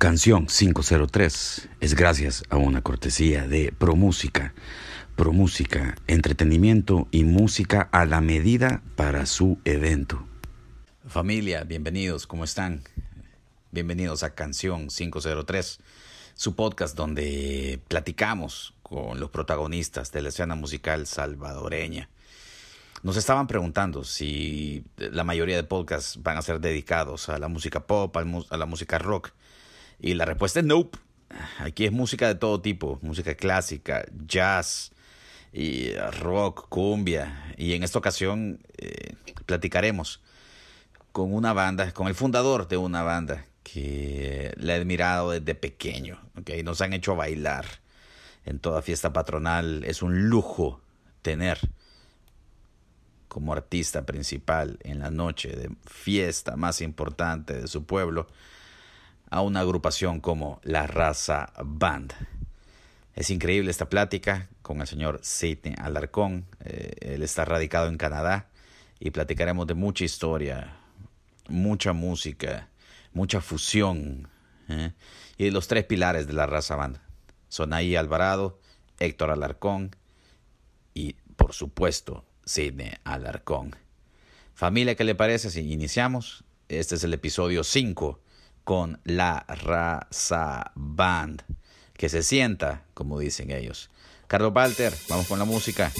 Canción 503 es gracias a una cortesía de ProMúsica. ProMúsica, entretenimiento y música a la medida para su evento. Familia, bienvenidos, ¿cómo están? Bienvenidos a Canción 503, su podcast donde platicamos con los protagonistas de la escena musical salvadoreña. Nos estaban preguntando si la mayoría de podcasts van a ser dedicados a la música pop, a la música rock. Y la respuesta es nope. Aquí es música de todo tipo, música clásica, jazz, y rock, cumbia. Y en esta ocasión eh, platicaremos con una banda, con el fundador de una banda que le he admirado desde pequeño. ¿okay? Nos han hecho bailar en toda fiesta patronal. Es un lujo tener como artista principal en la noche de fiesta más importante de su pueblo a una agrupación como la Raza Band. Es increíble esta plática con el señor Sidney Alarcón. Eh, él está radicado en Canadá y platicaremos de mucha historia, mucha música, mucha fusión ¿eh? y de los tres pilares de la Raza Band. Sonaí Alvarado, Héctor Alarcón y, por supuesto, Sidney Alarcón. Familia, ¿qué le parece si iniciamos? Este es el episodio 5 con la raza band. Que se sienta, como dicen ellos. Carlos Walter, vamos con la música.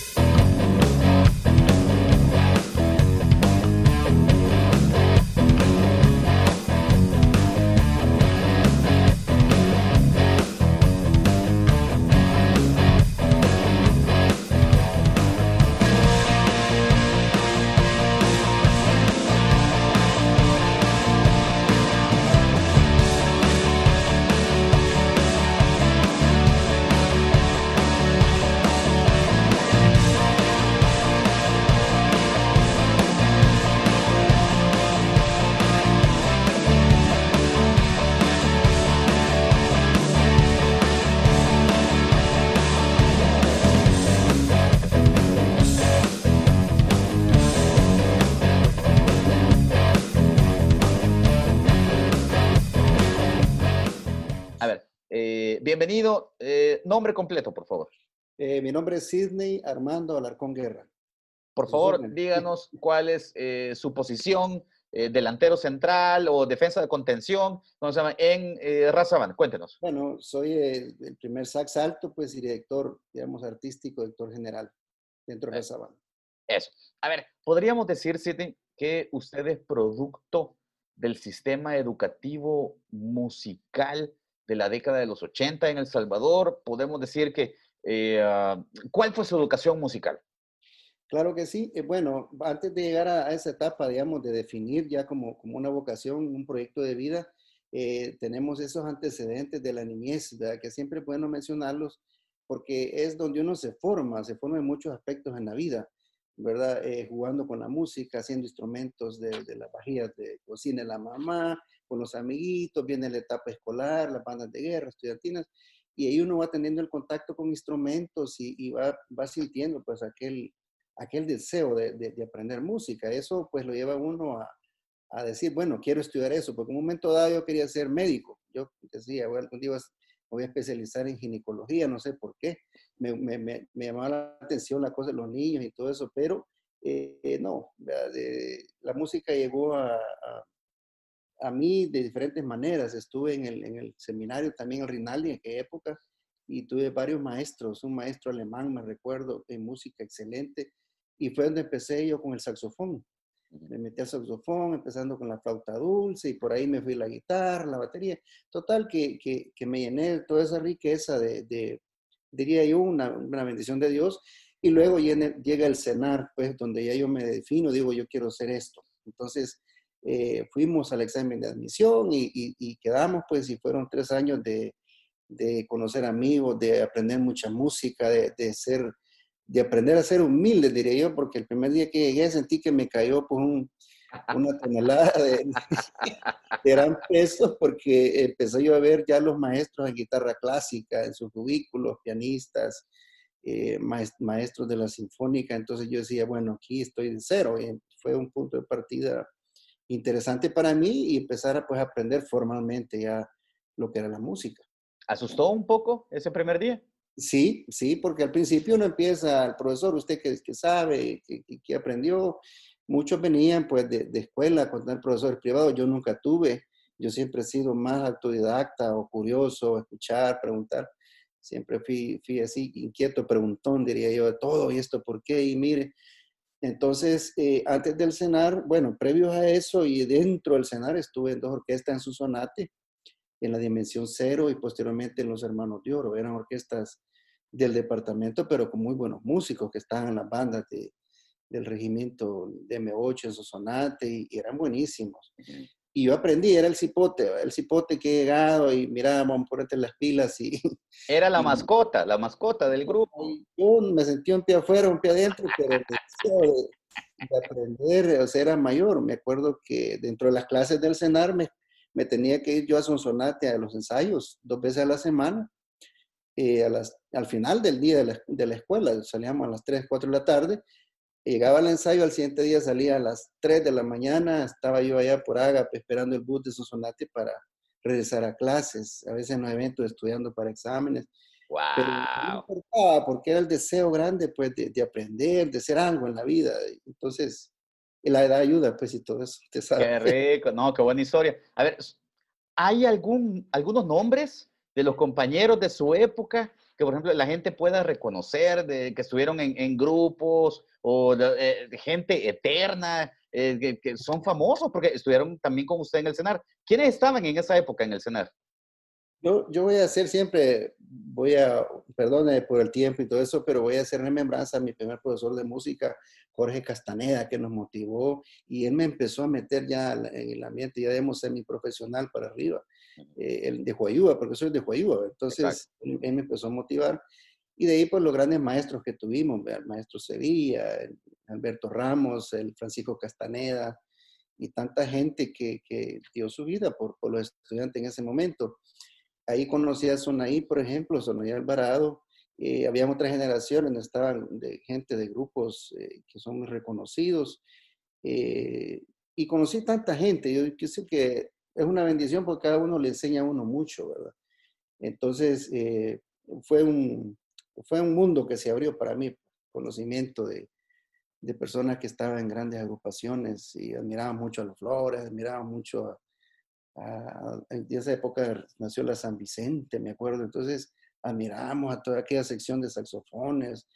Nombre completo, por favor. Eh, mi nombre es Sidney Armando Alarcón Guerra. Por favor, díganos cuál es eh, su posición, delantero central o defensa de contención, ¿cómo se llama? En Razaban. Cuéntenos. Bueno, soy el primer sax alto, pues, y director, digamos, artístico, director general dentro de Razaban. Eso. A ver, podríamos decir, Sidney, que usted es producto del sistema educativo musical de la década de los 80 en El Salvador. Podemos decir que, eh, ah, ¿cuál fue su educación musical? Claro que sí. Eh, bueno, antes de llegar a, esa etapa, digamos, de definir ya como, como una vocación, un proyecto de vida, eh, tenemos esos antecedentes de la niñez, que siempre es bueno mencionarlos porque es donde uno se forma, se forma en muchos aspectos en la vida, ¿verdad? jugando con la música, haciendo instrumentos de, de las vajillas de cocina de la mamá, con los amiguitos, viene la etapa escolar, las bandas de guerra, estudiantinas, y ahí uno va teniendo el contacto con instrumentos y, va, va, sintiendo pues aquel, aquel deseo de, de, aprender música. Eso pues lo lleva uno a, a, decir, bueno, quiero estudiar eso, porque en un momento dado yo quería ser médico. Yo decía, bueno, algún día voy a especializar en ginecología, no sé por qué. Me, me, me, llamaba la atención la cosa de los niños y todo eso, pero eh, no, la música llegó a, a mí de diferentes maneras. Estuve en el, en el seminario también en Rinaldi en aquella época y tuve varios maestros, un maestro alemán, me recuerdo, en música excelente, y fue donde empecé yo con el saxofón. Me metí al saxofón, empezando con la flauta dulce, y por ahí me fui la guitarra, la batería. Total, que, que, que me llené toda esa riqueza de, de diría yo, una, una, bendición de Dios. Y luego llega el cenar, pues, donde ya yo me defino, digo, yo quiero hacer esto. Entonces, eh, fuimos al examen de admisión y, quedamos, pues, y fueron tres años de, conocer amigos, de aprender mucha música, de, ser, de aprender a ser humilde, diría yo, porque el primer día que llegué sentí que me cayó pues, una tonelada de, gran peso, porque empecé yo a ver ya los maestros de guitarra clásica en sus cubículos, pianistas, eh, maestros de la sinfónica, entonces yo decía, bueno, aquí estoy en cero, y fue un punto de partida interesante para mí y empezar a pues, aprender formalmente ya lo que era la música. ¿Asustó un poco ese primer día? Sí, sí, porque al principio uno empieza, el profesor, usted que, que sabe, que, que, aprendió, muchos venían pues de, de escuela con el profesor privado, yo nunca tuve, yo siempre he sido más autodidacta o curioso, escuchar, preguntar, siempre fui, fui así inquieto, preguntón, diría yo, de todo y esto, ¿por qué? Y mire, entonces, eh, antes del cenar, bueno, previo a eso y dentro del cenar estuve en dos orquestas en su sonate, en la Dimensión Cero y posteriormente en Los Hermanos de Oro. Eran orquestas del departamento, pero con muy buenos músicos que estaban en las bandas de, del regimiento de M8 en su sonate y, eran buenísimos. Y yo aprendí, era el cipote, el cipote que he llegado y mira, vamos a ponerte las pilas y... Era la mascota, la mascota del grupo. Yo me sentí un pie afuera, un pie adentro, pero deseo de, aprender, o sea, era mayor. Me acuerdo que dentro de las clases del CENAR me, me tenía que ir yo a Sonsonate a los ensayos dos veces a la semana. Eh, a las, al final del día de la, de la escuela, salíamos a las 3, 4 de la tarde, Llegaba al ensayo, al siguiente día salía a las 3 de la mañana, estaba yo allá por Agape esperando el bus de Sonsonate para regresar a clases, a veces en los eventos estudiando para exámenes. Wow. Pero no importaba porque era el deseo grande pues de, de, aprender, de ser algo en la vida. Entonces, la edad ayuda pues y todo eso. Te Qué rico, no, qué buena historia. A ver, ¿hay algún, algunos nombres de los compañeros de su época que, por ejemplo, la gente pueda reconocer, de, que estuvieron en, en grupos o de, eh, gente eterna, eh, que, que, son famosos porque estuvieron también con usted en el CENAR. ¿Quiénes estaban en esa época en el CENAR? Yo, yo voy a hacer siempre, voy a, perdone por el tiempo y todo eso, pero voy a hacer remembranza a mi primer profesor de música, Jorge Castaneda, que nos motivó y él me empezó a meter ya en el ambiente, ya debemos ser mi profesional para arriba, eh, el de Huayúa, porque soy de Huayúa, entonces él, él, me empezó a motivar y de ahí, pues, los grandes maestros que tuvimos, el maestro Sevilla, el Alberto Ramos, el Francisco Castaneda, y tanta gente que, que dio su vida por, por, los estudiantes en ese momento. Ahí conocí a Sonaí, por ejemplo, Sonaí Alvarado. Eh, había otras generaciones, estaban de gente de grupos eh, que son reconocidos. Eh, y conocí tanta gente. Yo sé que es una bendición porque cada uno le enseña a uno mucho, ¿verdad? Entonces, eh, fue un, fue un mundo que se abrió para mí, conocimiento de, de personas que estaban en grandes agrupaciones y admiraban mucho a los Flores, admiraban mucho a, a, en esa época nació la San Vicente, me acuerdo, entonces admirábamos a toda aquella sección de saxofones,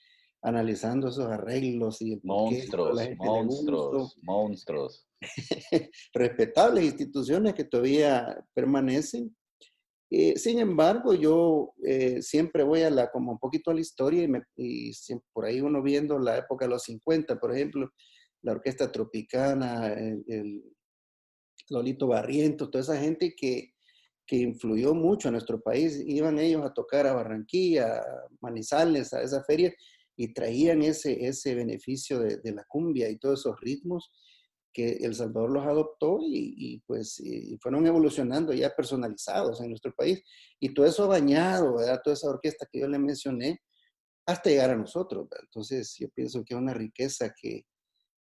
analizando esos arreglos y el monstruos, monstruos, monstruos. Respetables instituciones que todavía permanecen sin embargo, yo eh, siempre voy a la, como un poquito a la historia y, por ahí uno viendo la época de los 50, por ejemplo, la Orquesta Tropicana, el, Lolito Barrientos, toda esa gente que, que influyó mucho a nuestro país, iban ellos a tocar a Barranquilla, Manizales, a esa feria, y traían ese, ese beneficio de, de la cumbia y todos esos ritmos que El Salvador los adoptó y, pues fueron evolucionando ya personalizados en nuestro país. Y todo eso bañado, ¿verdad? Toda esa orquesta que yo le mencioné, hasta llegar a nosotros. ¿verdad? Entonces yo pienso que es una riqueza que,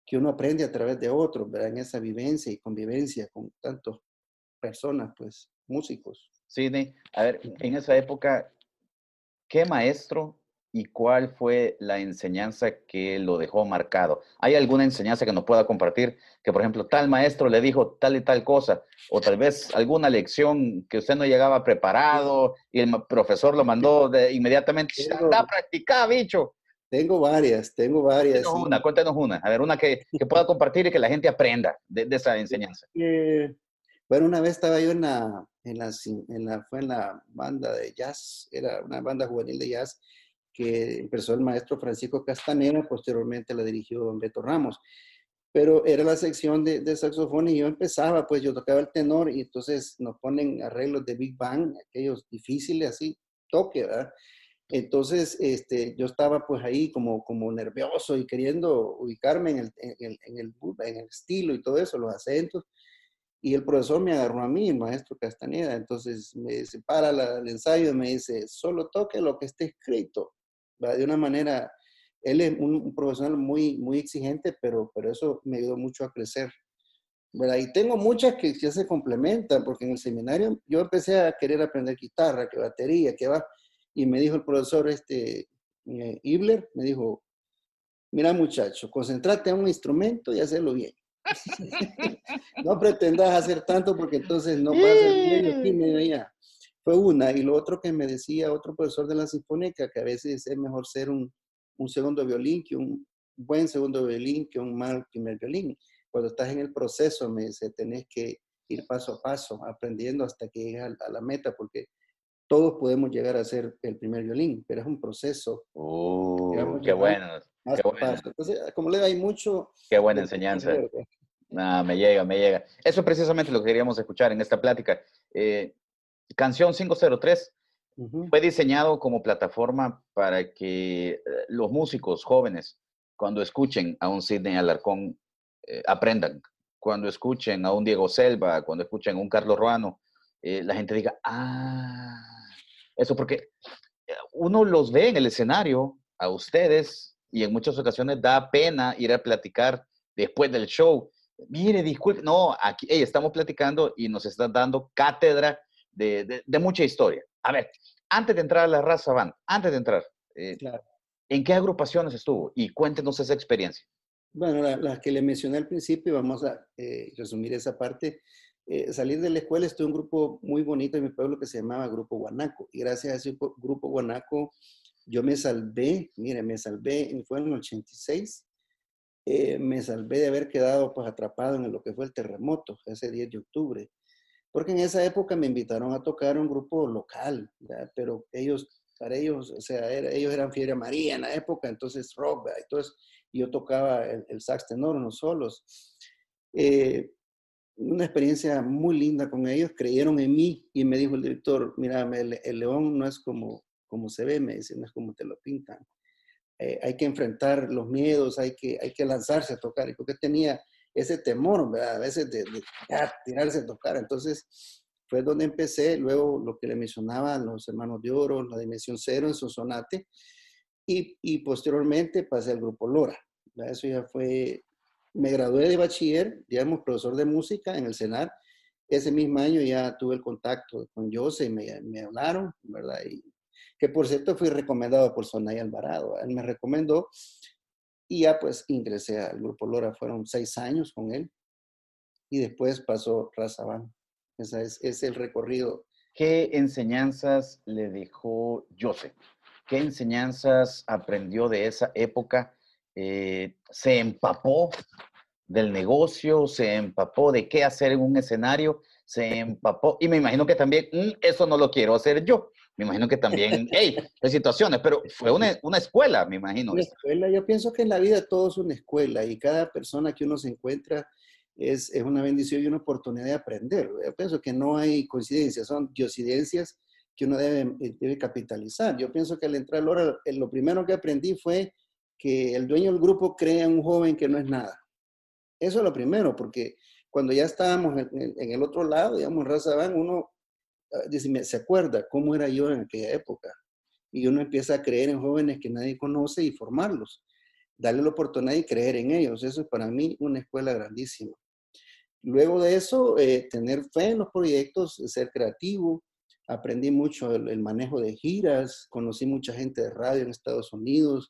que uno aprende a través de otros, ¿verdad? En esa vivencia y convivencia con tantas personas, pues, músicos. Sí, a ver, en esa época, ¿qué maestro y cuál fue la enseñanza que lo dejó marcado. ¿Hay alguna enseñanza que nos pueda compartir? Que, por ejemplo, tal maestro le dijo tal y tal cosa, o tal vez alguna lección que usted no llegaba preparado y el profesor lo mandó de, inmediatamente. Anda a practicar, bicho. Tengo varias, tengo varias. Cuéntanos una, cuéntanos una. A ver, una que, que, pueda compartir y que la gente aprenda de, de esa enseñanza. Eh, bueno, una vez estaba yo en la, en la, en la, fue en la banda de jazz, era una banda juvenil de jazz, que empezó el maestro Francisco Castanera, posteriormente la dirigió don Beto Ramos. Pero era la sección de, de, saxofón y yo empezaba, pues yo tocaba el tenor y entonces nos ponen arreglos de Big Bang, aquellos difíciles así, toque, ¿verdad? Entonces, este, yo estaba pues ahí como, como nervioso y queriendo ubicarme en el, en, el, en, el, en el estilo y todo eso, los acentos. Y el profesor me agarró a mí, el maestro Castaneda. Entonces me dice, para la, el ensayo y me dice, solo toque lo que esté escrito de una manera, él es un, profesional muy, muy exigente, pero, pero eso me ayudó mucho a crecer. ¿verdad? Y tengo muchas que ya se complementan, porque en el seminario yo empecé a querer aprender guitarra, que batería, que va, y me dijo el profesor este, eh, Ibler, me dijo, mira muchacho, concentrate en un instrumento y hacerlo bien. no pretendas hacer tanto porque entonces no vas a bien, me Fue una. Y lo otro que me decía otro profesor de la Sinfónica, que a veces es mejor ser un, un segundo violín que un buen segundo violín que un mal primer violín. Cuando estás en el proceso, me dice, tenés que ir paso a paso, aprendiendo hasta que llegues a, la meta, porque todos podemos llegar a ser el primer violín, pero es un proceso. Oh, qué bueno. Entonces, como le da, hay mucho... Qué buena enseñanza. Ah, me llega, me llega. Eso es precisamente lo que queríamos escuchar en esta plática. Eh, canción 503 fue diseñado como plataforma para que eh, los músicos jóvenes, cuando escuchen a un Sidney Alarcón, eh, aprendan. Cuando escuchen a un Diego Selva, cuando escuchen a un Carlos Ruano, la gente diga, ah, eso porque uno los ve en el escenario, a ustedes, y en muchas ocasiones da pena ir a platicar después del show mire, disculpe, no, aquí estamos platicando y nos están dando cátedra de, mucha historia. A ver, antes de entrar a la raza band, antes de entrar, eh, ¿en qué agrupaciones estuvo? Y cuéntenos esa experiencia. Bueno, las que le mencioné al principio, vamos a eh, resumir esa parte. Eh, salir de la escuela estuve en un grupo muy bonito en mi pueblo que se llamaba Grupo Guanaco. Y gracias a ese grupo Guanaco yo me salvé, mire, me salvé, fue en el 86, eh, me salvé de haber quedado pues atrapado en lo que fue el terremoto, ese 10 de octubre. Porque en esa época me invitaron a tocar un grupo local, pero ellos, para ellos, o sea, ellos eran Fiebre María en la época, entonces rock, entonces yo tocaba el, sax tenor, unos solos. Eh, una experiencia muy linda con ellos, creyeron en mí y me dijo el director, mira, el, el león no es como, como se ve, me dice, no es como te lo pintan. Eh, hay que enfrentar los miedos, hay que, hay que lanzarse a tocar. Y porque tenía ese temor, ¿verdad? A veces de, tirarse a tocar. Entonces fue donde empecé, luego lo que le mencionaba los hermanos de oro, la dimensión cero en su sonate, y, y posteriormente pasé al grupo Lora. Eso ya fue, me gradué de bachiller, digamos, profesor de música en el CENAR. Ese mismo año ya tuve el contacto con Jose y me, me hablaron, ¿verdad? Y que por cierto fui recomendado por Sonay Alvarado. Él me recomendó y ya pues ingresé al Grupo Lora. Fueron seis años con él y después pasó Razabán. Ese es, el recorrido. ¿Qué enseñanzas le dejó Joseph? ¿Qué enseñanzas aprendió de esa época? Eh, ¿Se empapó del negocio? ¿Se empapó de qué hacer en un escenario? ¿Se empapó? Y me imagino que también, mm, eso no lo quiero hacer yo me imagino que también, hey, hay situaciones, pero fue una, una escuela, me imagino. Una escuela, yo pienso que en la vida todo es una escuela y cada persona que uno se encuentra es, es una bendición y una oportunidad de aprender. Yo pienso que no hay coincidencias, son diosidencias que uno debe, eh, debe capitalizar. Yo pienso que al entrar al hora, eh, lo primero que aprendí fue que el dueño del grupo crea en un joven que no es nada. Eso es lo primero, porque cuando ya estábamos en, en el otro lado, digamos, en Raza Van, uno Ah, dice, se acuerda cómo era yo en aquella época. Y uno empieza a creer en jóvenes que nadie conoce y formarlos. Darle la oportunidad y creer en ellos. Eso es para mí una escuela grandísima. Luego de eso, eh, tener fe en los proyectos, ser creativo. Aprendí mucho el, manejo de giras, conocí mucha gente de radio en Estados Unidos,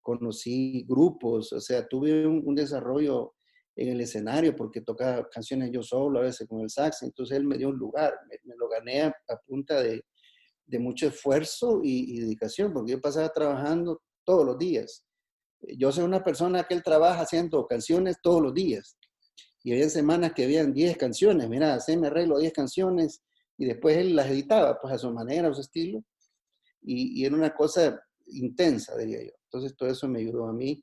conocí grupos, o sea, tuve un desarrollo en el escenario porque tocaba canciones yo solo, a veces con el sax, entonces él me dio un lugar, me, lo gané a, punta de, de, mucho esfuerzo y, dedicación, porque yo pasaba trabajando todos los días. Yo soy una persona que él trabaja haciendo canciones todos los días. Y había semanas que habían 10 canciones, mira, se me arreglo 10 canciones y después él las editaba pues a su manera, a su estilo. Y, y era una cosa intensa, diría yo. Entonces todo eso me ayudó a mí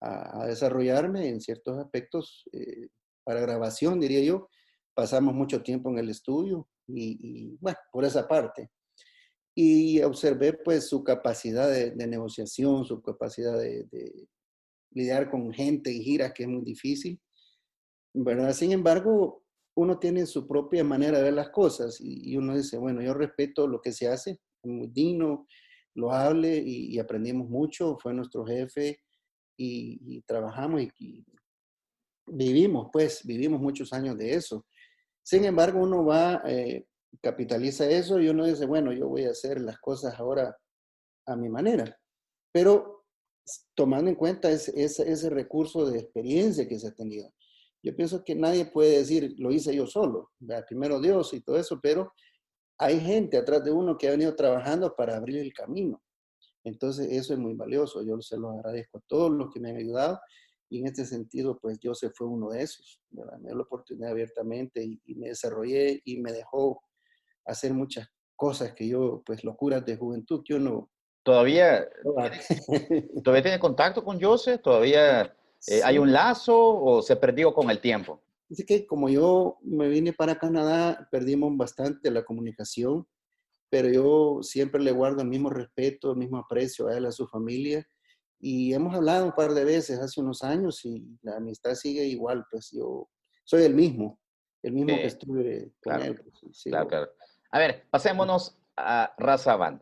a, desarrollarme en ciertos aspectos eh, para grabación, diría yo. Pasamos mucho tiempo en el estudio y, bueno, por esa parte. Y observé pues su capacidad de, negociación, su capacidad de, lidiar con gente y giras, que es muy difícil. ¿verdad? Sin embargo, uno tiene su propia manera de ver las cosas y, uno dice, bueno, yo respeto lo que se hace, muy digno, lo hable y aprendimos mucho, fue nuestro jefe, y, trabajamos y, vivimos, pues, vivimos muchos años de eso. Sin embargo, uno va, eh, capitaliza eso y uno dice, bueno, yo voy a hacer las cosas ahora a mi manera. Pero tomando en cuenta ese, ese, recurso de experiencia que se ha tenido. Yo pienso que nadie puede decir, lo hice yo solo, primero Dios y todo eso, pero hay gente atrás de uno que ha venido trabajando para abrir el camino. Entonces, eso es muy valioso. Yo se lo agradezco a todos los que me han ayudado y en este sentido, pues yo se fue uno de esos. Me dio la oportunidad abiertamente y, y, me desarrollé y me dejó hacer muchas cosas que yo, pues locuras de juventud que uno ¿Todavía, ¿Todavía tiene contacto con Jose? ¿Todavía eh, hay un lazo o se perdió con el tiempo? Dice que como yo me vine para Canadá, perdimos bastante la comunicación, pero yo siempre le guardo el mismo respeto, el mismo aprecio a él, a su familia. Y hemos hablado un par de veces hace unos años y la amistad sigue igual, pues yo soy el mismo, el mismo que estuve con él. Pues, claro, claro. A ver, pasémonos a Raza Band.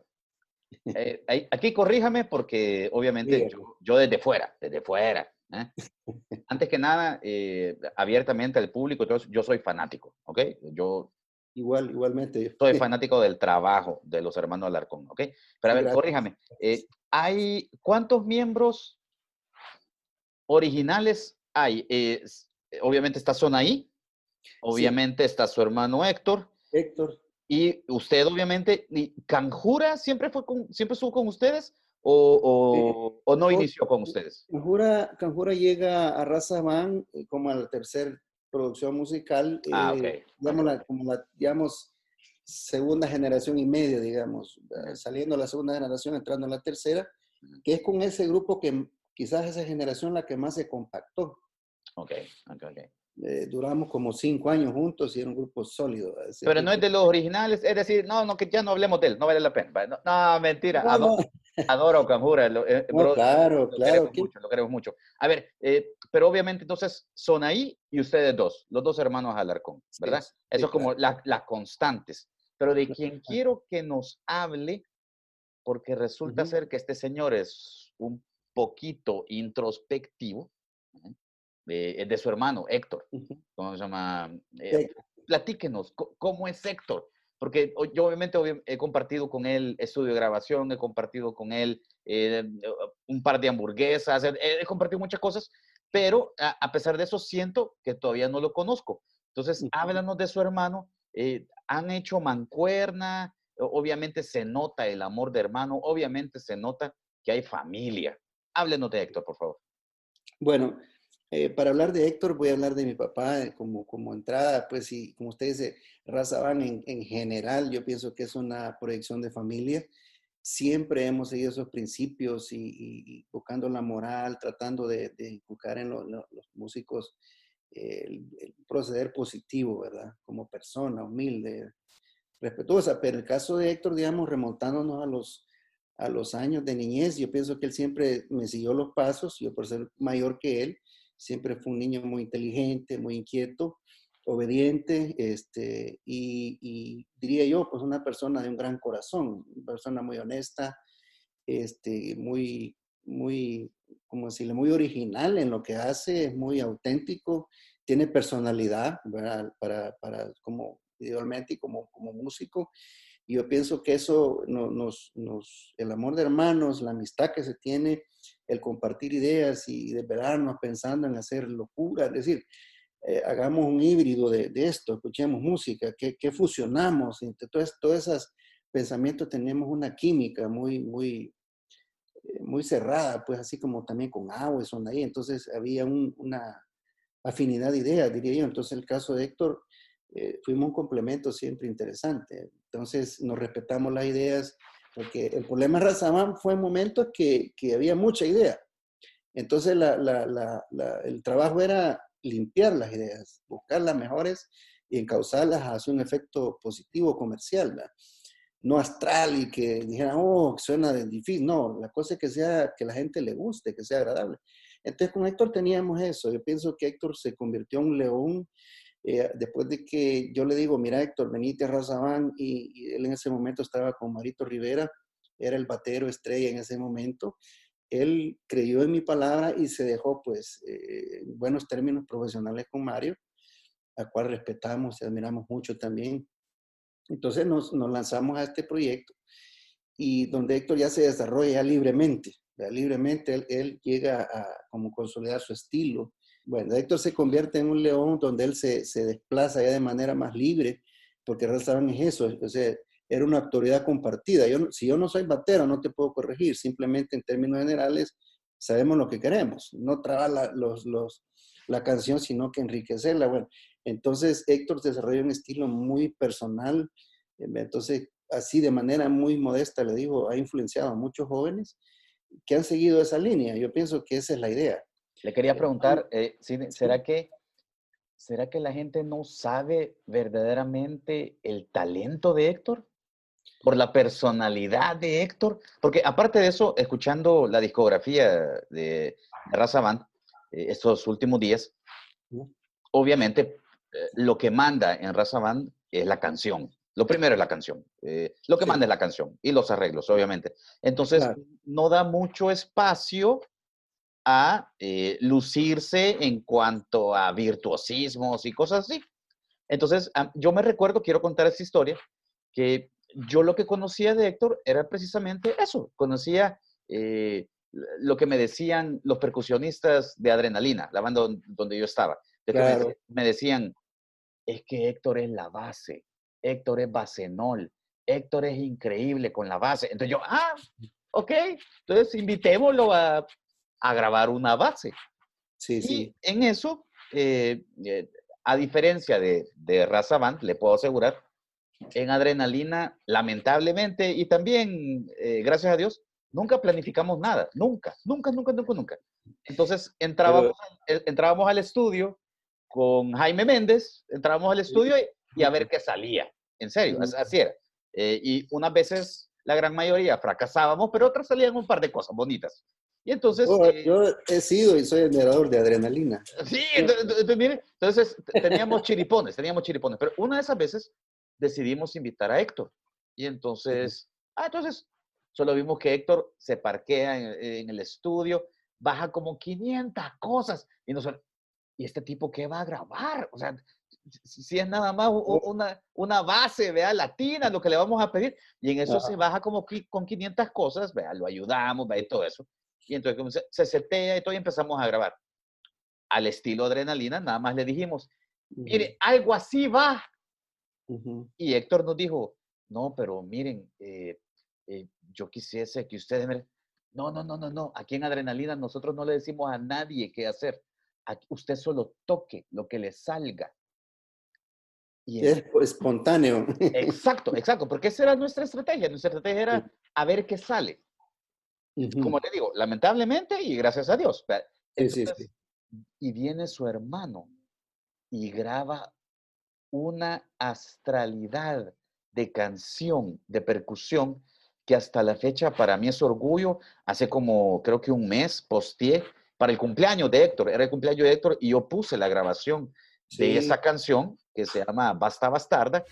Eh, aquí corríjame porque obviamente yo, desde fuera, desde fuera. ¿eh? Antes que nada, eh, abiertamente al público, yo, yo soy fanático, ¿ok? Yo Igual, igualmente. Soy fanático del trabajo de los hermanos Alarcón, ¿ok? Pero a ver, corríjame. ¿Hay cuántos miembros originales hay? obviamente está Sonaí, obviamente está su hermano Héctor. Héctor. Y usted, obviamente, ¿Canjura siempre, fue con, siempre estuvo con ustedes o, o, no inició con ustedes? Canjura, Canjura llega a Raza Van eh, como a la tercera producción musical. Ah, eh, digamos, la, como la, digamos, segunda generación y media, digamos, eh, saliendo la segunda generación, entrando en la tercera, que es con ese grupo que quizás esa generación la que más se compactó. Ok, ok, ok. Eh, duramos como cinco años juntos y era un grupo sólido. Pero no es de los originales, es decir, no, no, que ya no hablemos de él, no vale la pena. No, mentira, adoro, a Canjura. Eh, claro, claro. Lo queremos, mucho, A ver, eh, pero obviamente entonces son ahí y ustedes dos, los dos hermanos Alarcón, ¿verdad? Eso es como las constantes. Pero de quien quiero que nos hable, porque resulta ser que este señor es un poquito introspectivo, de, de su hermano, Héctor. ¿Cómo se llama? Eh, platíquenos, ¿cómo es Héctor? Porque yo obviamente he compartido con él estudio de grabación, he compartido con él eh, un par de hamburguesas, he, compartido muchas cosas, pero a, pesar de eso siento que todavía no lo conozco. Entonces, háblanos de su hermano. Eh, han hecho mancuerna, obviamente se nota el amor de hermano, obviamente se nota que hay familia. Háblenos de Héctor, por favor. Bueno, eh, para hablar de Héctor, voy a hablar de mi papá eh, como, como entrada, pues, y como usted dice, Raza Van en, en, general, yo pienso que es una proyección de familia. Siempre hemos seguido esos principios y, buscando la moral, tratando de, de en los músicos eh, el, proceder positivo, ¿verdad? Como persona, humilde, respetuosa. Pero el caso de Héctor, digamos, remontándonos a los, a los años de niñez, yo pienso que él siempre me siguió los pasos, yo por ser mayor que él, siempre fue un niño muy inteligente, muy inquieto, obediente, este, y, diría yo, pues una persona de un gran corazón, una persona muy honesta, este, muy, muy, como decirle, muy original en lo que hace, es muy auténtico, tiene personalidad, Para, para como idealmente como, como músico. Y yo pienso que eso nos, nos, el amor de hermanos, la amistad que se tiene, el compartir ideas y desvelarnos pensando en hacer locura, es decir, eh, hagamos un híbrido de, esto, escuchemos música, que, fusionamos, entre todos, esos pensamientos tenemos una química muy, muy, eh, muy cerrada, pues así como también con agua son ahí, entonces había una afinidad de ideas, diría yo, entonces el caso de Héctor, eh, fuimos un complemento siempre interesante, entonces nos respetamos las ideas, porque el problema de Razamán fue en momentos que, que había mucha idea. Entonces la, la, la, el trabajo era limpiar las ideas, buscar las mejores y encauzarlas hacia un efecto positivo comercial, no astral y que dijeran, oh, suena difícil. No, la cosa es que sea, que la gente le guste, que sea agradable. Entonces con Héctor teníamos eso. Yo pienso que Héctor se convirtió en un león eh, después de que yo le digo, mira Héctor, venite a Razabán, y, él en ese momento estaba con Marito Rivera, era el batero estrella en ese momento, él creyó en mi palabra y se dejó, pues, eh, en buenos términos profesionales con Mario, a cual respetamos y admiramos mucho también. Entonces nos, nos lanzamos a este proyecto y donde Héctor ya se desarrolla libremente, libremente él, él, llega a como consolidar su estilo. Bueno, Héctor se convierte en un león donde él se, se desplaza ya de manera más libre, porque saben es eso, o sea, era una autoridad compartida. Yo, si yo no soy batero, no te puedo corregir, simplemente en términos generales sabemos lo que queremos, no trabar la, los, los, la canción, sino que enriquecerla. Bueno, entonces Héctor desarrolló un estilo muy personal, entonces así de manera muy modesta, le digo, ha influenciado a muchos jóvenes que han seguido esa línea. Yo pienso que esa es la idea. Le quería eh, preguntar, eh, ¿será que, ¿será que la gente no sabe verdaderamente el talento de Héctor? Por la personalidad de Héctor. Porque aparte de eso, escuchando la discografía de, Raza Band eh, estos últimos días, obviamente lo que manda en Raza Band es la canción. Lo primero es la canción. Eh, lo que manda es la canción y los arreglos, obviamente. Entonces, no da mucho espacio a eh, lucirse en cuanto a virtuosismos y cosas así. Entonces, yo me recuerdo, quiero contar esta historia, que yo lo que conocía de Héctor era precisamente eso. Conocía eh, lo que me decían los percusionistas de Adrenalina, la banda donde yo estaba. me decían, es que Héctor es la base Héctor es basenol, Héctor es increíble con la base. Entonces yo, ah, ok, entonces invitémoslo a, grabar una base. Sí, y sí. En eso, eh, eh, a diferencia de, de Raza Band, le puedo asegurar, en Adrenalina, lamentablemente, y también, eh, gracias a Dios, nunca planificamos nada, nunca, nunca, nunca, nunca, nunca. Entonces entrábamos, entrábamos al estudio con Jaime Méndez, entrábamos al estudio y, y a ver qué salía. En serio, así era. Eh, y unas veces, la gran mayoría, fracasábamos, pero otras salían un par de cosas bonitas. Y entonces... Oh, eh, yo he sido y soy admirador de adrenalina. Sí, entonces, teníamos chiripones, teníamos chiripones, pero una de esas veces decidimos invitar a Héctor. Y entonces, ah, entonces solo vimos que Héctor se parquea en, en el estudio, baja como 500 cosas y nos ¿y este tipo qué va a grabar? O sea, si es nada más una, una base, vea, latina, lo que le vamos a pedir, y en eso se baja como con 500 cosas, vea, lo ayudamos, vea, y todo eso. Y entonces se, setea y todo y empezamos a grabar. Al estilo adrenalina, nada más le dijimos, mire, algo así va. Y Héctor nos dijo, no, pero miren, eh, eh, yo quisiese que ustedes me... No, no, no, no, no. Aquí en Adrenalina nosotros no le decimos a nadie qué hacer. Aquí usted solo toque lo que le salga. Y es espontáneo. Exacto, exacto, porque esa era nuestra estrategia. Nuestra estrategia era a ver qué sale. Como te digo, lamentablemente y gracias a Dios. y viene su hermano y graba una astralidad de canción, de percusión, que hasta la fecha para mí es orgullo. Hace como, creo que un mes, posteé para el cumpleaños de Héctor, era el cumpleaños de Héctor y yo puse la grabación de esa canción que se llama Basta Bastarda.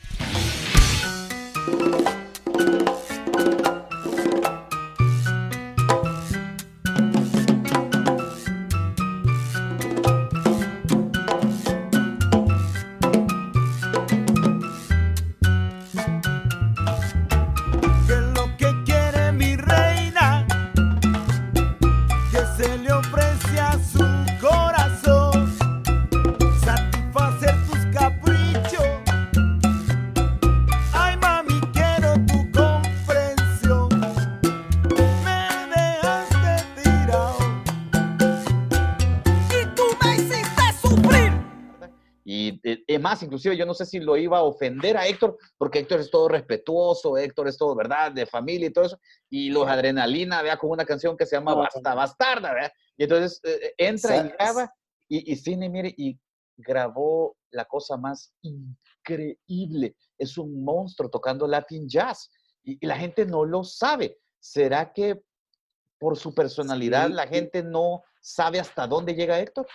Inclusive yo no sé si lo iba a ofender a Héctor, porque Héctor es todo respetuoso, Héctor es todo, ¿verdad? De familia y todo eso, y los adrenalina, vea, con una canción que se llama Basta Bastarda, ¿verdad? Y entonces eh, eh, entra y graba, y, y Cine, mire, y grabó la cosa más increíble. Es un monstruo tocando Latin Jazz, y, la gente no lo sabe. ¿Será que por su personalidad la gente no sabe hasta dónde llega Héctor?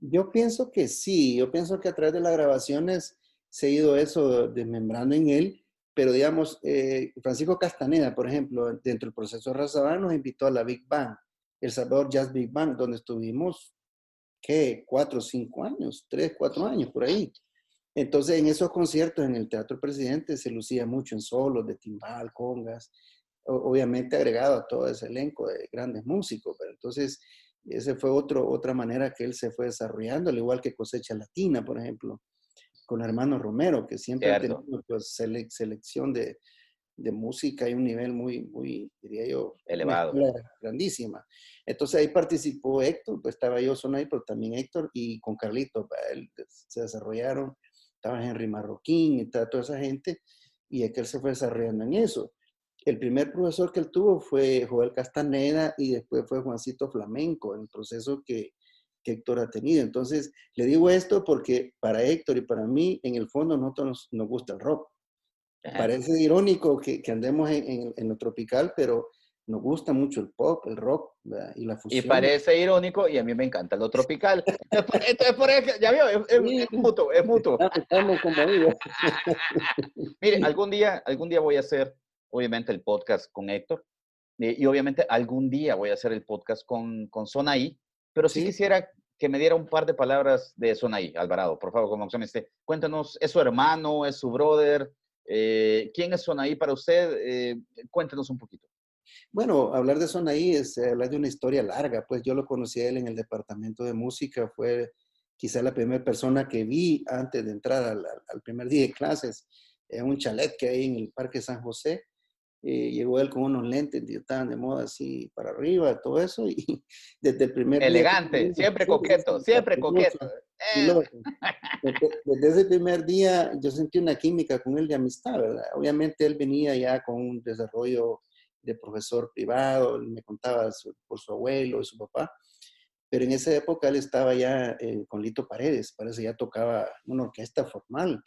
Yo pienso que sí, yo pienso que a través de las grabaciones se ha ido eso desmembrando en él, pero digamos, eh, Francisco Castaneda, por ejemplo, dentro del proceso Razabán nos invitó a la Big Bang El Salvador Jazz Big Band, donde estuvimos, ¿qué? Cuatro cinco años, tres, cuatro años, por ahí. Entonces, en esos conciertos en el Teatro Presidente se lucía mucho en solos de timbal, congas, obviamente agregado a todo ese elenco de grandes músicos, pero entonces ese fue otro, otra manera que él se fue desarrollando, al igual que Cosecha Latina, por ejemplo, con Hermano Romero, que siempre ha tenido pues, selección de, de, música y un nivel muy, muy, diría yo, elevado. Grandísima. Entonces ahí participó Héctor, pues estaba yo son ahí, pero también Héctor y con Carlito, él, se desarrollaron, estaba Henry Marroquín y toda, toda esa gente, y es que él se fue desarrollando en eso el primer profesor que él tuvo fue Joel Castaneda y después fue Juancito Flamenco, en el proceso que, Héctor ha tenido. Entonces, le digo esto porque para Héctor y para mí, en el fondo, nosotros nos, gusta el rock. Parece irónico que, andemos en, lo tropical, pero nos gusta mucho el pop, el rock y la fusión. Y parece irónico y a mí me encanta lo tropical. Entonces, por eso, ya vio, es, mutuo, es mutuo. Mire, algún día, algún día voy a hacer obviamente el podcast con Héctor eh, y obviamente algún día voy a hacer el podcast con, con Sonaí, pero sí, quisiera que me diera un par de palabras de Sonaí, Alvarado, por favor, como se me esté. Cuéntanos, ¿es su hermano, es su brother? Eh, ¿Quién es Sonaí para usted? Eh, cuéntanos un poquito. Bueno, hablar de Sonaí es hablar de una historia larga, pues yo lo conocí a él en el departamento de música, fue quizá la primera persona que vi antes de entrar al, al primer día de clases, en un chalet que hay en el Parque San José, eh, llegó él con unos lentes que estaban de moda así para arriba, todo eso, y desde el primer Elegante, día, siempre coqueto, siempre coqueto. Eh. Desde, ese primer día yo sentí una química con él de amistad, ¿verdad? Obviamente él venía ya con un desarrollo de profesor privado, él me contaba por su abuelo y su papá, pero en esa época él estaba ya eh, con Lito Paredes, parece ya tocaba una orquesta formal.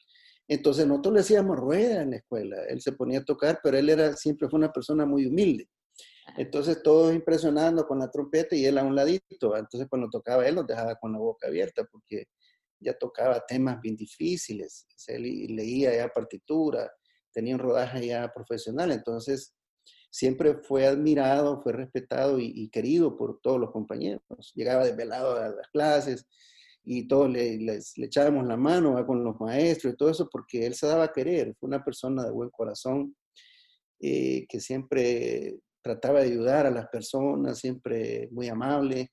Entonces nosotros le hacíamos rueda en la escuela, él se ponía a tocar, pero él era, siempre fue una persona muy humilde. Entonces todos impresionando con la trompeta y él a un ladito. Entonces cuando tocaba él nos dejaba con la boca abierta porque ya tocaba temas bien difíciles. Él leía ya partitura, tenía un rodaje ya profesional. Entonces siempre fue admirado, fue respetado y, y querido por todos los compañeros. Llegaba desvelado a las clases, y todos le, le, echábamos la mano con los maestros y todo eso porque él se daba a querer, fue una persona de buen corazón eh, que siempre trataba de ayudar a las personas, siempre muy amable.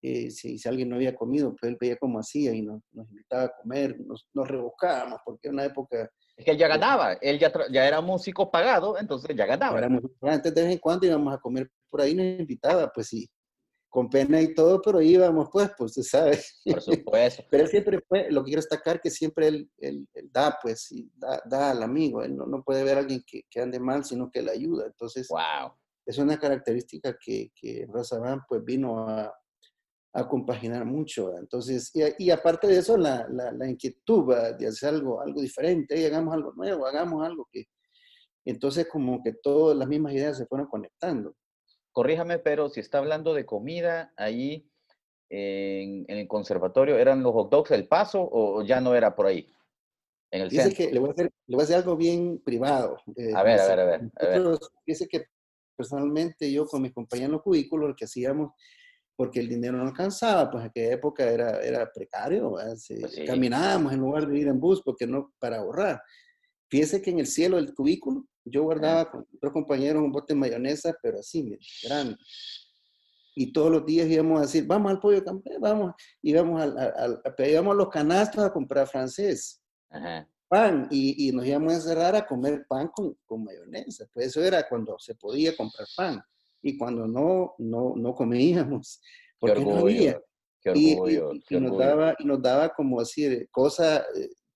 Eh, si, si, alguien no había comido, pues él veía cómo hacía y nos, nos invitaba a comer, nos, nos rebuscábamos, porque en una época... Es que él ya ganaba, él ya, ya era músico pagado, entonces ya ganaba. Era antes de vez en cuando íbamos a comer por ahí, nos invitaba, pues sí, con pena y todo, pero íbamos pues, pues se sabe. Por supuesto. pero siempre fue, lo que quiero destacar que siempre él, él, da, pues, y da, da, al amigo, él no, no, puede ver a alguien que, que, ande mal, sino que le ayuda. Entonces, wow. es una característica que, que Van pues vino a, a compaginar mucho. Entonces, y, y, aparte de eso, la, la, la inquietud de hacer algo, algo diferente, hagamos algo nuevo, hagamos algo que... Entonces, como que todas las mismas ideas se fueron conectando corríjame, pero si está hablando de comida, ahí en, el conservatorio, ¿eran los hot dogs el paso o ya no era por ahí? En el dice que le voy, a hacer, le voy, a hacer, algo bien privado. Eh, a, ver, a ver, a ver, a ver. Dice que personalmente yo con mis compañeros en los cubículos, lo que hacíamos, porque el dinero no alcanzaba, pues en aquella época era, era precario, pues caminábamos en lugar de ir en bus, porque no, para ahorrar. Fíjese que en el cielo del cubículo yo guardaba con otros compañeros un bote de mayonesa, pero así, grande. Y todos los días íbamos a decir, vamos al pollo campé, vamos. Íbamos, al, al, íbamos a los canastos a comprar francés. Pan. Y, y, nos íbamos a encerrar a comer pan con, con, mayonesa. Pues eso era cuando se podía comprar pan. Y cuando no, no, no comíamos. Porque no había. y, y, nos daba, nos daba como decir, cosas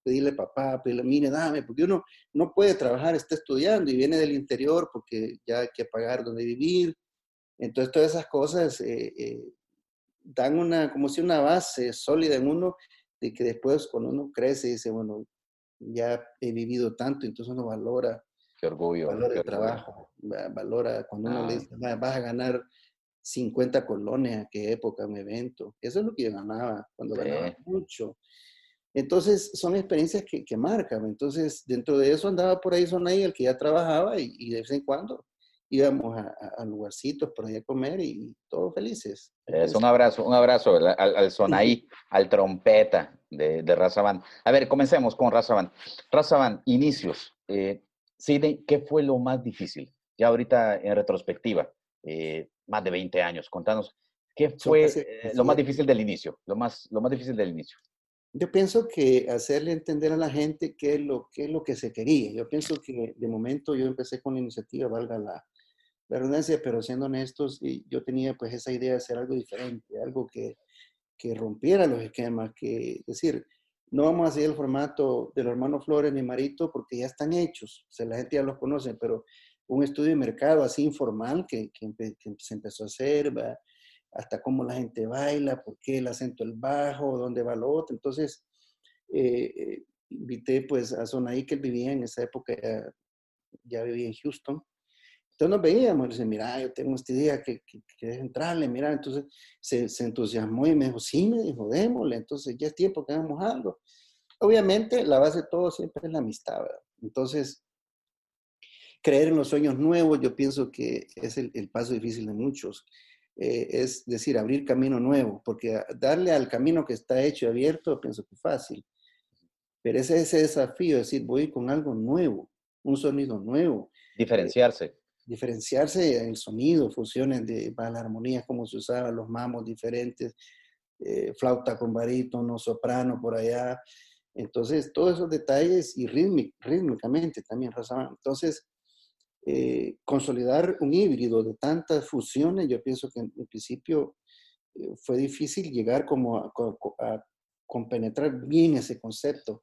pedirle papá, pedirle, mire, dame, porque uno no puede trabajar, está estudiando y viene del interior porque ya hay que pagar donde vivir. Entonces, todas esas cosas eh, eh, dan una, como si una base sólida en uno, de que después cuando uno crece dice, bueno, ya he vivido tanto, entonces uno valora. Qué orgullo. Valora el trabajo, valora cuando uno le ah. dice, vas a ganar 50 colones a qué época, un evento. Eso es lo que yo ganaba, cuando ganaba mucho. Entonces, son experiencias que, que, marcan. Entonces, dentro de eso andaba por ahí Sonay, el que ya trabajaba, y, de vez en cuando íbamos a, lugarcitos por allá a comer y todos felices. Es un abrazo, un abrazo al, al sonaí, al trompeta de, de Razaban. A ver, comencemos con Razaban. Razaban, inicios. Eh, ¿qué fue lo más difícil? Ya ahorita en retrospectiva, eh, más de 20 años, contanos, ¿qué fue eh, lo más difícil del inicio? Lo más, lo más difícil del inicio. Yo pienso que hacerle entender a la gente qué es lo, qué es lo que se quería. Yo pienso que de momento yo empecé con la iniciativa, valga la, la redundancia, pero siendo honestos, yo tenía pues esa idea de hacer algo diferente, algo que, que rompiera los esquemas, que decir, no vamos a seguir el formato de los hermanos Flores ni Marito porque ya están hechos, o sea, la gente ya los conoce, pero un estudio de mercado así informal que, que, se empezó a hacer, hasta cómo la gente baila, por qué el acento el bajo, dónde va lo otro. Entonces, eh, eh, invité pues a Sonaí, que él vivía en esa época, ya, vivía en Houston. Entonces nos veíamos y dice, mira, yo tengo esta idea que, que, que entrarle, mira, entonces se, se, entusiasmó y me dijo, sí, me dijo, démosle, entonces ya es tiempo que hagamos algo. Obviamente la base de todo siempre es la amistad, ¿verdad? Entonces, creer en los sueños nuevos, yo pienso que es el, el paso difícil de muchos. Eh, es decir, abrir camino nuevo, porque darle al camino que está hecho y abierto, pienso que es fácil. Pero ese ese desafío, es decir, voy con algo nuevo, un sonido nuevo. Diferenciarse. Eh, diferenciarse en el sonido, funciones de la armonía, como se usaba, los mamos diferentes, eh, flauta con barítono, soprano por allá. Entonces, todos esos detalles y rítmicamente también, Entonces, eh, consolidar un híbrido de tantas fusiones, yo pienso que en, principio eh, fue difícil llegar como a, compenetrar bien ese concepto.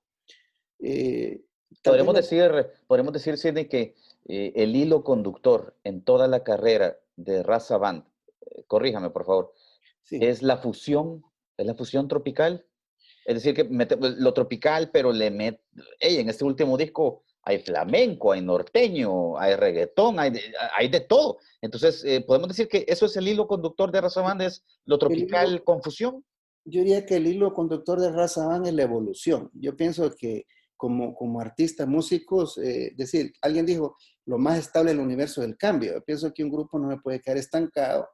Eh, podemos, decir, podemos decir, Sidney, que el hilo conductor en toda la carrera de Raza Band, corríjame por favor, es la fusión, es la fusión tropical. Es decir, que lo tropical, pero le mete, en este último disco hay flamenco, hay norteño, hay reggaetón, hay de, hay de todo. Entonces, eh, podemos decir que eso es el hilo conductor de Raza Band, es lo tropical confusión. Yo diría que el hilo conductor de Raza Band es la evolución. Yo pienso que como, como artistas, músicos, eh, decir, alguien dijo, lo más estable del universo es el cambio. Yo pienso que un grupo no me puede quedar estancado.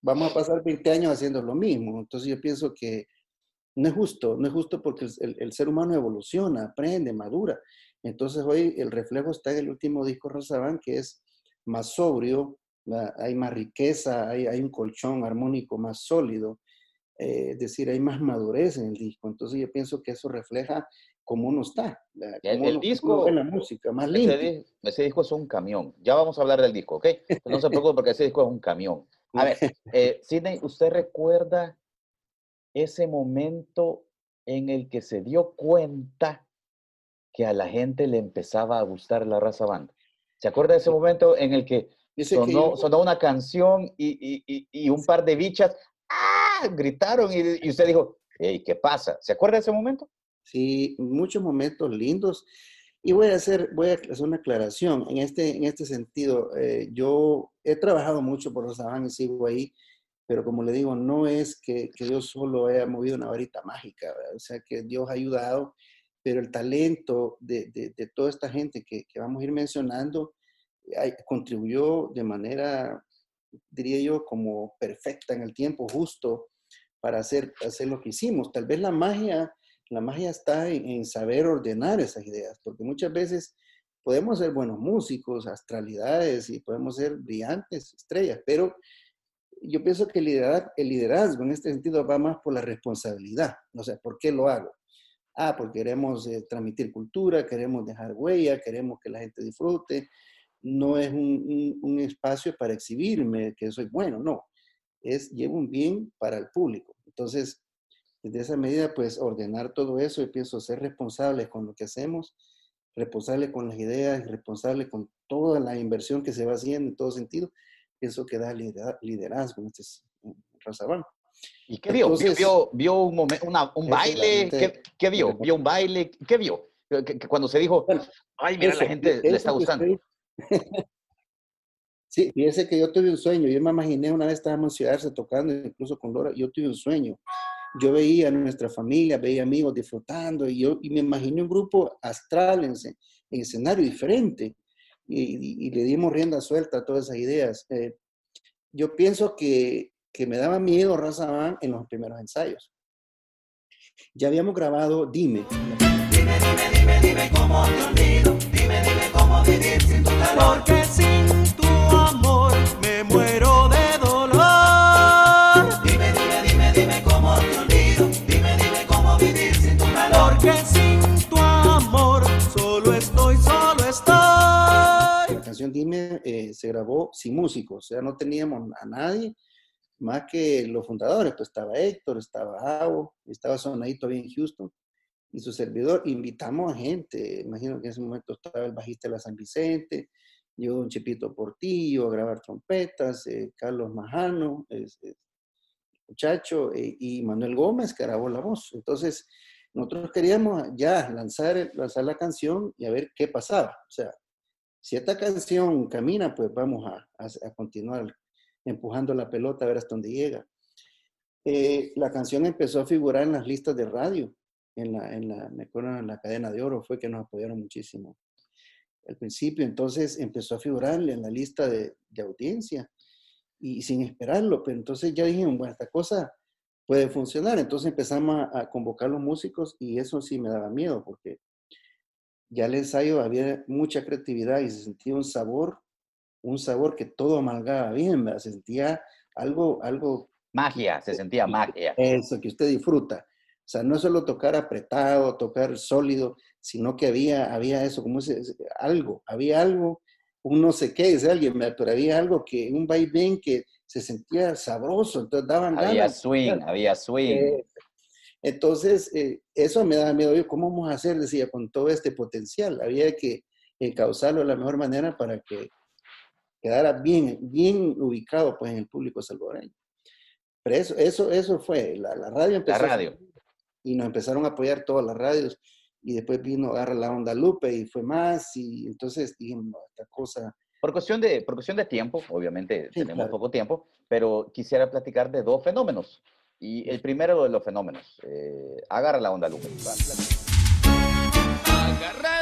Vamos a pasar 20 años haciendo lo mismo. Entonces yo pienso que no es justo, no es justo porque el, el ser humano evoluciona, aprende, madura. Entonces hoy el reflejo está en el último disco Rosaban, que es más sobrio, hay más riqueza, hay, hay, un colchón armónico más sólido, eh, es decir, hay más madurez en el disco. Entonces yo pienso que eso refleja cómo uno está. el, disco, la música, más ese, ese, disco es un camión. Ya vamos a hablar del disco, ¿ok? No se preocupe porque ese disco es un camión. A ver, eh, Sidney, ¿usted recuerda ese momento en el que se dio cuenta que a la gente le empezaba a gustar la raza banda. ¿Se acuerda de ese momento en el que sonó, una canción y, un par de bichas ¡ah! gritaron y, usted dijo, hey, ¿qué pasa? ¿Se acuerda de ese momento? Sí, muchos momentos lindos. Y voy a hacer, voy a hacer una aclaración. En este, en este sentido, eh, yo he trabajado mucho por los y sigo ahí, pero como le digo, no es que, que Dios solo haya movido una varita mágica, o sea, que Dios ha ayudado pero el talento de, de, toda esta gente que, que, vamos a ir mencionando contribuyó de manera, diría yo, como perfecta en el tiempo justo para hacer, hacer lo que hicimos. Tal vez la magia, la magia está en, saber ordenar esas ideas, porque muchas veces podemos ser buenos músicos, astralidades y podemos ser brillantes, estrellas, pero yo pienso que el liderazgo, el liderazgo en este sentido va más por la responsabilidad. O sea, ¿por qué lo hago? Ah, porque queremos eh, transmitir cultura, queremos dejar huella, queremos que la gente disfrute. No es un, un, espacio para exhibirme que soy bueno, no. Es llevo un bien para el público. Entonces, desde esa medida, pues ordenar todo eso y pienso ser responsable con lo que hacemos, responsable con las ideas, responsable con toda la inversión que se va haciendo en todo sentido, pienso que da liderazgo en este Razabán. ¿Y qué vio? ¿Vio, vio, un, momento, un baile? ¿Qué, vio? ¿Vio un baile? ¿Qué vio? Que, cuando se dijo, ay, mira, la gente le está gustando. Sí, fíjese que yo tuve un sueño. Yo me imaginé una vez estábamos en Ciudad tocando, incluso con Laura. Yo tuve un sueño. Yo veía a nuestra familia, veía amigos disfrutando y yo y me imaginé un grupo astral en, en escenario diferente. Y, le dimos rienda suelta a todas esas ideas. Eh, yo pienso que, que, me daba miedo Raza en los primeros ensayos. Ya habíamos grabado Dime. Dime, dime, dime, dime cómo te olvido. Dime, dime cómo vivir sin tu calor. Porque sin tu canción Dime eh, se grabó sin músicos, o sea, no teníamos a nadie más que los fundadores, pues estaba Héctor, estaba Avo, estaba Sonadito bien en Houston, y su servidor, invitamos a gente, imagino que en ese momento estaba el bajista de la San Vicente, llegó un Chipito Portillo a grabar trompetas, eh, Carlos Majano, muchacho, eh, y Manuel Gómez que grabó la voz. Entonces, nosotros queríamos ya lanzar, lanzar la canción y a ver qué pasaba. O sea, si esta canción camina, pues vamos a, a continuar empujando la pelota a ver hasta dónde llega. Eh, la canción empezó a figurar en las listas de radio, en la, me acuerdo en la cadena de oro, fue que nos apoyaron muchísimo al principio, entonces empezó a figurar en la lista de, audiencia y sin esperarlo, pero entonces ya dijimos, bueno, esta cosa puede funcionar, entonces empezamos a convocar los músicos y eso sí me daba miedo porque ya el ensayo había mucha creatividad y se sentía un sabor un sabor que todo amalgaba bien, ¿verdad? Se sentía algo, algo... Magia, se sentía magia. Eso, que usted disfruta. O sea, no solo tocar apretado, tocar sólido, sino que había, había eso, como ese, algo, había algo, un no sé qué, dice alguien, pero había algo que, un vaivén que se sentía sabroso, entonces daban había Swing, había swing, eh, entonces, eh, eso me daba miedo. Yo, ¿cómo vamos a hacer? Decía, con todo este potencial. Había que encauzarlo de la mejor manera para que quedara bien, bien ubicado pues, en el público salvadoreño. Pero eso, eso, eso fue, la, la radio empezó. La radio. Y nos empezaron a apoyar todas las radios. Y después vino a agarrar la onda Lupe y fue más. Y entonces dijimos, esta cosa. Por cuestión de, por cuestión de tiempo, obviamente tenemos poco tiempo, pero quisiera platicar de dos fenómenos. Y el primero de los fenómenos, eh, agarra la onda Lupe. Agarra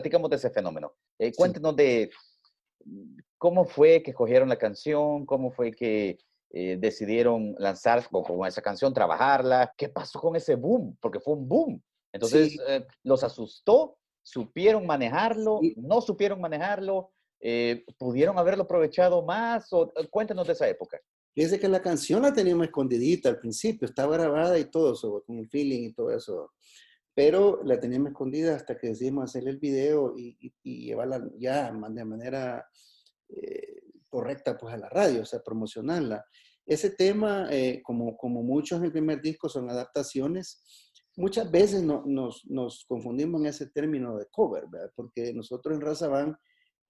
platicamos de ese fenómeno. Eh, cuéntenos de cómo fue que cogieron la canción, cómo fue que eh, decidieron lanzar con, esa canción, trabajarla. ¿Qué pasó con ese boom? Porque fue un boom. Entonces, eh, ¿los asustó? ¿Supieron manejarlo? ¿No supieron manejarlo? ¿Pudieron haberlo aprovechado más? O, cuéntenos de esa época. Fíjense que la canción la teníamos escondidita al principio, estaba grabada y todo eso, con el feeling y todo eso pero la teníamos escondida hasta que decidimos hacer el video y, llevarla ya de manera eh, correcta pues a la radio, o sea, promocionarla. Ese tema, eh, como, como muchos en el primer disco, son adaptaciones. Muchas veces no, nos, nos, confundimos en ese término de cover, ¿verdad? porque nosotros en Raza Van,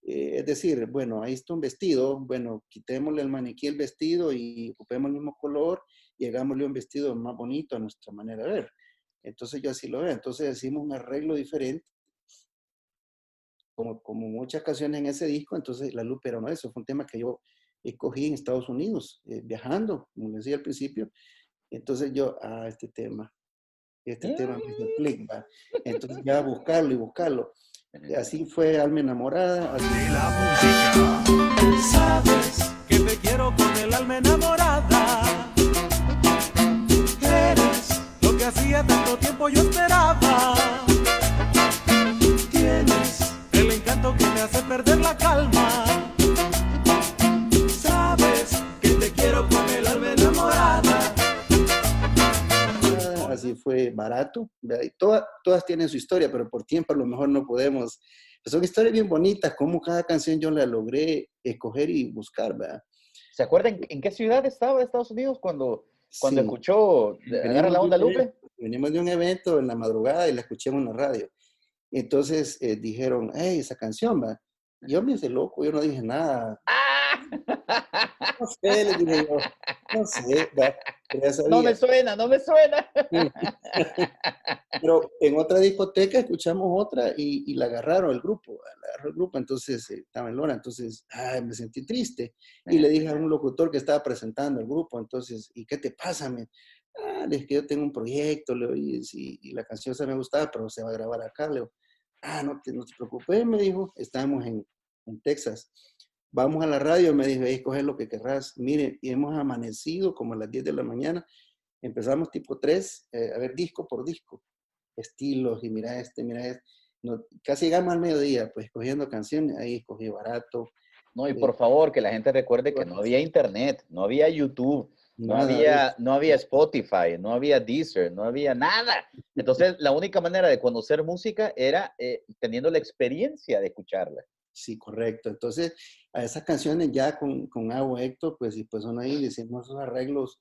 eh, es decir, bueno, ahí está un vestido, bueno, quitémosle al maniquí el vestido y ocupemos el mismo color y hagámosle un vestido más bonito a nuestra manera de ver. Entonces yo así lo veo. Entonces hicimos un arreglo diferente, como, como muchas canciones en ese disco. Entonces La Luz, pero no, eso fue un tema que yo escogí en Estados Unidos, eh, viajando, como decía al principio. Entonces yo, ah, este tema, este tema me. Entonces ya a buscarlo y buscarlo. Así fue Alma Enamorada. Así... la música. Sabes tiempo yo esperaba. Tienes el encanto que me hace perder la calma. Sabes que te quiero con el alma enamorada. Así fue barato. Todas, todas tienen su historia, pero por tiempo a lo mejor no podemos. son historias bien bonitas, como cada canción yo la logré escoger y buscar, ¿verdad? ¿Se acuerdan en qué ciudad estaba Estados Unidos cuando cuando escuchó Agarra la onda Lupe. Venimos de un evento en la madrugada y la escuchamos en la radio. Entonces eh, dijeron, hey, esa canción, va. Yo me hice loco, yo no dije nada. No sé, le dije yo, no sé, No me suena, no me suena. Pero en otra discoteca escuchamos otra y, la agarraron el grupo, la agarró el grupo, entonces eh, estaba en Lora, entonces ay, me sentí triste y le dije a un locutor que estaba presentando el grupo, entonces, ¿y qué te pasa? Me, ah, es que yo tengo un proyecto, le y, y, la canción se me gustaba, pero se va a grabar acá, le digo, ah, no te, no te preocupes, me dijo, estamos en, en Texas vamos a la radio, me dijo, escoge lo que querrás. Mire, y hemos amanecido como a las 10 de la mañana. Empezamos tipo 3, eh, a ver, disco por disco, estilos, y mira este, mira este. casi llegamos al mediodía, pues, escogiendo canciones, ahí escogí barato. No, y por favor, que la gente recuerde que no había internet, no había YouTube, no había, no había Spotify, no había Deezer, no había nada. Entonces, la única manera de conocer música era eh, teniendo la experiencia de escucharla. Sí, correcto. Entonces, a esas canciones ya con, con Agua Héctor, pues, y pues son ahí, decimos esos arreglos,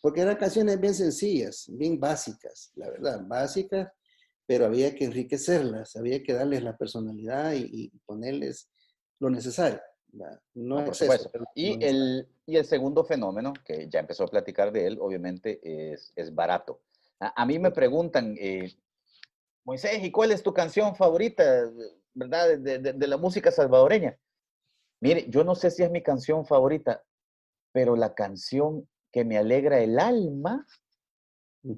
porque eran canciones bien sencillas, bien básicas, la verdad, básicas, pero había que enriquecerlas, había que darles la personalidad y, ponerles lo necesario. No, por supuesto. y, el, y el segundo fenómeno, que ya empezó a platicar de él, obviamente, es, es barato. A, mí me preguntan, eh, Moisés, ¿y cuál es tu canción favorita? ¿Verdad? De, la música salvadoreña. Mire, yo no sé si es mi canción favorita, pero la canción que me alegra el alma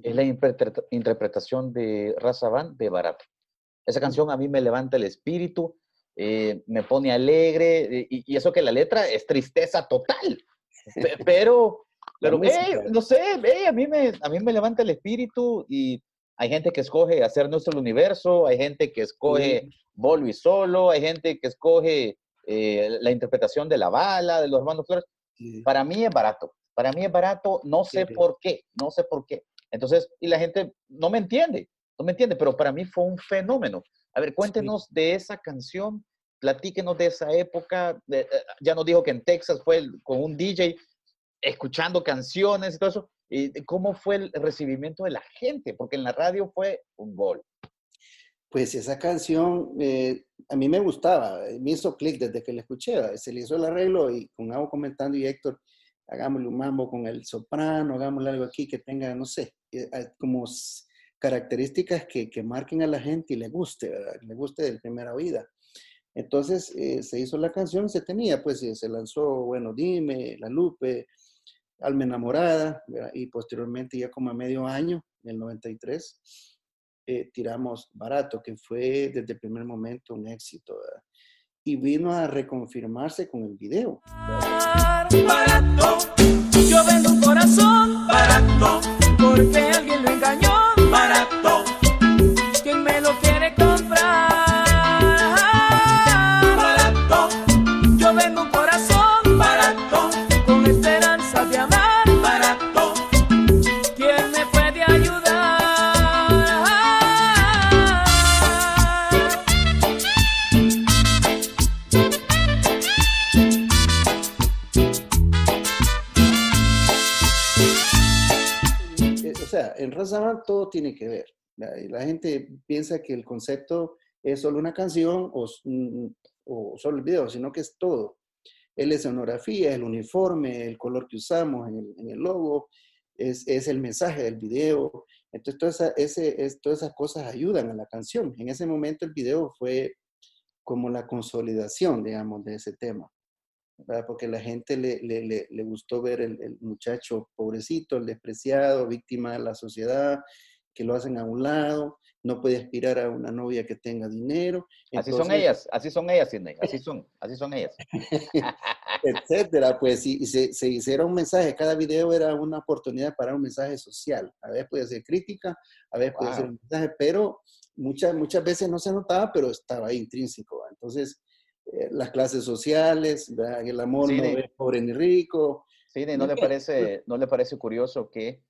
es la interpretación de Raza de Barato. Esa canción a mí me levanta el espíritu, eh, me pone alegre, eh, y, eso que la letra es tristeza total. Pero, pero no sé, a, mí me, a mí me levanta el espíritu y hay gente que escoge hacer nuestro universo, hay gente que escoge Volvi solo, hay gente que escoge eh, la interpretación de la bala, de los hermanos Flores. Para mí es barato, para mí es barato, no sé por qué, no sé por qué. Entonces, y la gente no me entiende, no me entiende, pero para mí fue un fenómeno. A ver, cuéntenos de esa canción, platíquenos de esa época. Eh, ya nos dijo que en Texas fue con un DJ escuchando canciones y todo eso. ¿Y cómo fue el recibimiento de la gente? Porque en la radio fue un gol. Pues esa canción eh, a mí me gustaba, eh, me hizo clic desde que la escuché. Se le hizo el arreglo y con algo comentando y Héctor, hagámosle un mambo con el soprano, hagámosle algo aquí que tenga, no sé, eh, como características que, que marquen a la gente y le guste, ¿verdad? Le guste de primera oída. Entonces se hizo la canción, se tenía, pues se lanzó, bueno, Dime, La Lupe, Alma Enamorada, y posteriormente ya como a medio año, en el 93, eh, tiramos Barato, que fue desde el primer momento un éxito. Y vino a reconfirmarse con el video. Barato, yo vendo un corazón barato, porque en Razaman todo tiene que ver. La, gente piensa que el concepto es solo una canción o, mm, o, solo el video, sino que es todo. Es la escenografía, el uniforme, el color que usamos en el, logo, es, es, el mensaje del video. Entonces, todas, ese, es, todas esas cosas ayudan a la canción. En ese momento el video fue como la consolidación, digamos, de ese tema porque la gente le, le, le, gustó ver el, muchacho pobrecito, el despreciado, víctima de la sociedad, que lo hacen a un lado, no puede aspirar a una novia que tenga dinero. así son ellas, así son ellas, Sidney, así son, así son ellas. Etcétera, pues y se, se hiciera un mensaje, cada video era una oportunidad para un mensaje social. A veces puede ser crítica, a veces puede ser un mensaje, pero muchas, muchas veces no se notaba, pero estaba ahí intrínseco. Entonces, eh, las clases sociales, el amor no es pobre ni rico. Sí, ¿no le, parece, ¿no le parece curioso que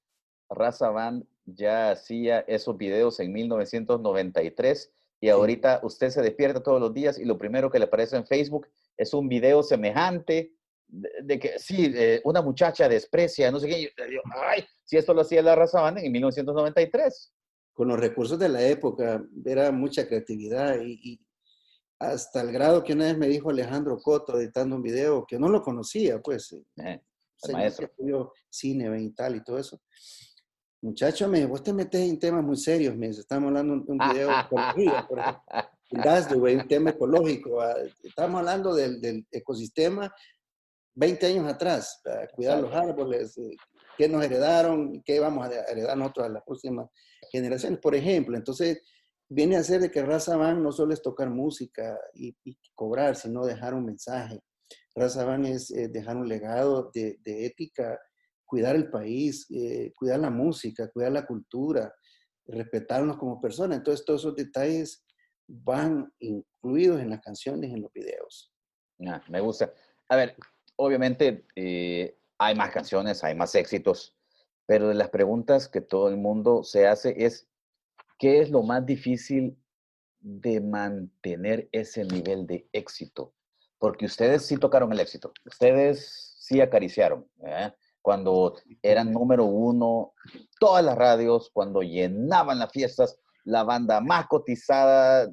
Raza Band ya hacía esos videos en 1993 y ahorita usted se despierta todos los días y lo primero que le aparece en Facebook es un video semejante de, que sí, eh, una muchacha desprecia, no sé qué. ay, si esto lo hacía la Raza Band en 1993. Con los recursos de la época, era mucha creatividad y, hasta el grado que una vez me dijo Alejandro Coto editando un video que no lo conocía, pues. Eh, señor que estudió cine y tal y todo eso. Muchacho, me vos te metes en temas muy serios, me estamos hablando de un video de ecología, por ejemplo. un tema ecológico. Ah, estamos hablando del, del ecosistema 20 años atrás, cuidar los árboles, eh, qué nos heredaron, qué vamos a heredar nosotros a las próximas generaciones, por ejemplo. Entonces, viene a ser de que Raza Van no solo es tocar música y, cobrar, sino dejar un mensaje. Raza Van es eh, dejar un legado de, ética, cuidar el país, eh, cuidar la música, cuidar la cultura, respetarnos como personas. Entonces, todos esos detalles van incluidos en las canciones, en los videos. Ah, me gusta. A ver, obviamente eh, hay más canciones, hay más éxitos, pero de las preguntas que todo el mundo se hace es, ¿qué es lo más difícil de mantener ese nivel de éxito? Porque ustedes sí tocaron el éxito, ustedes sí acariciaron, ¿eh? cuando eran número uno, todas las radios, cuando llenaban las fiestas, la banda más cotizada,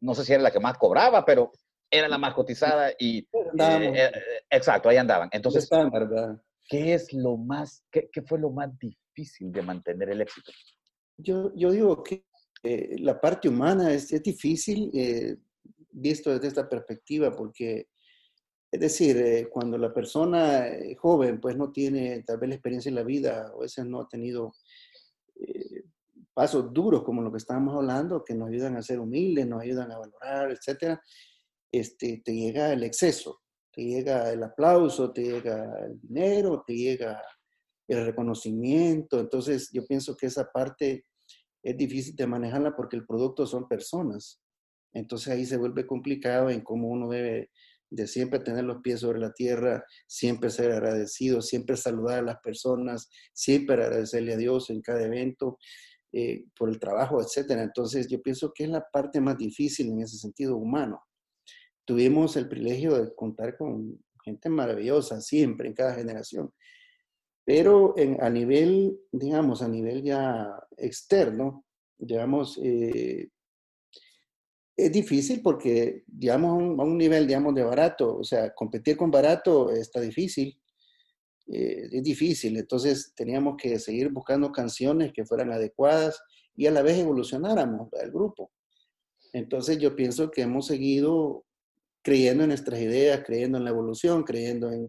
no sé si era la que más cobraba, pero era la más cotizada y... Eh, eh, exacto, ahí andaban. Entonces, ¿qué es lo más, qué, qué, fue lo más difícil de mantener el éxito? Yo, yo digo que eh, la parte humana es, es difícil visto desde esta perspectiva porque, es decir, cuando la persona joven pues no tiene tal vez la experiencia en la vida, o a veces no ha tenido pasos duros como lo que estábamos hablando, que nos ayudan a ser humildes, nos ayudan a valorar, etcétera, este, te llega el exceso, te llega el aplauso, te llega el dinero, te llega el reconocimiento. Entonces, yo pienso que esa parte es difícil de manejarla porque el producto son personas. Entonces ahí se vuelve complicado en cómo uno debe de siempre tener los pies sobre la tierra, siempre ser agradecido, siempre saludar a las personas, siempre agradecerle a Dios en cada evento eh, por el trabajo, etc. Entonces yo pienso que es la parte más difícil en ese sentido humano tuvimos el privilegio de contar con gente maravillosa siempre, en cada generación. Pero en, a nivel, digamos, a nivel ya externo, digamos, eh, es difícil porque, digamos, a un, nivel, digamos, de barato, o sea, competir con barato está difícil, eh, es difícil. Entonces teníamos que seguir buscando canciones que fueran adecuadas y a la vez evolucionáramos el grupo. Entonces yo pienso que hemos seguido creyendo en nuestras ideas, creyendo en la evolución, creyendo en,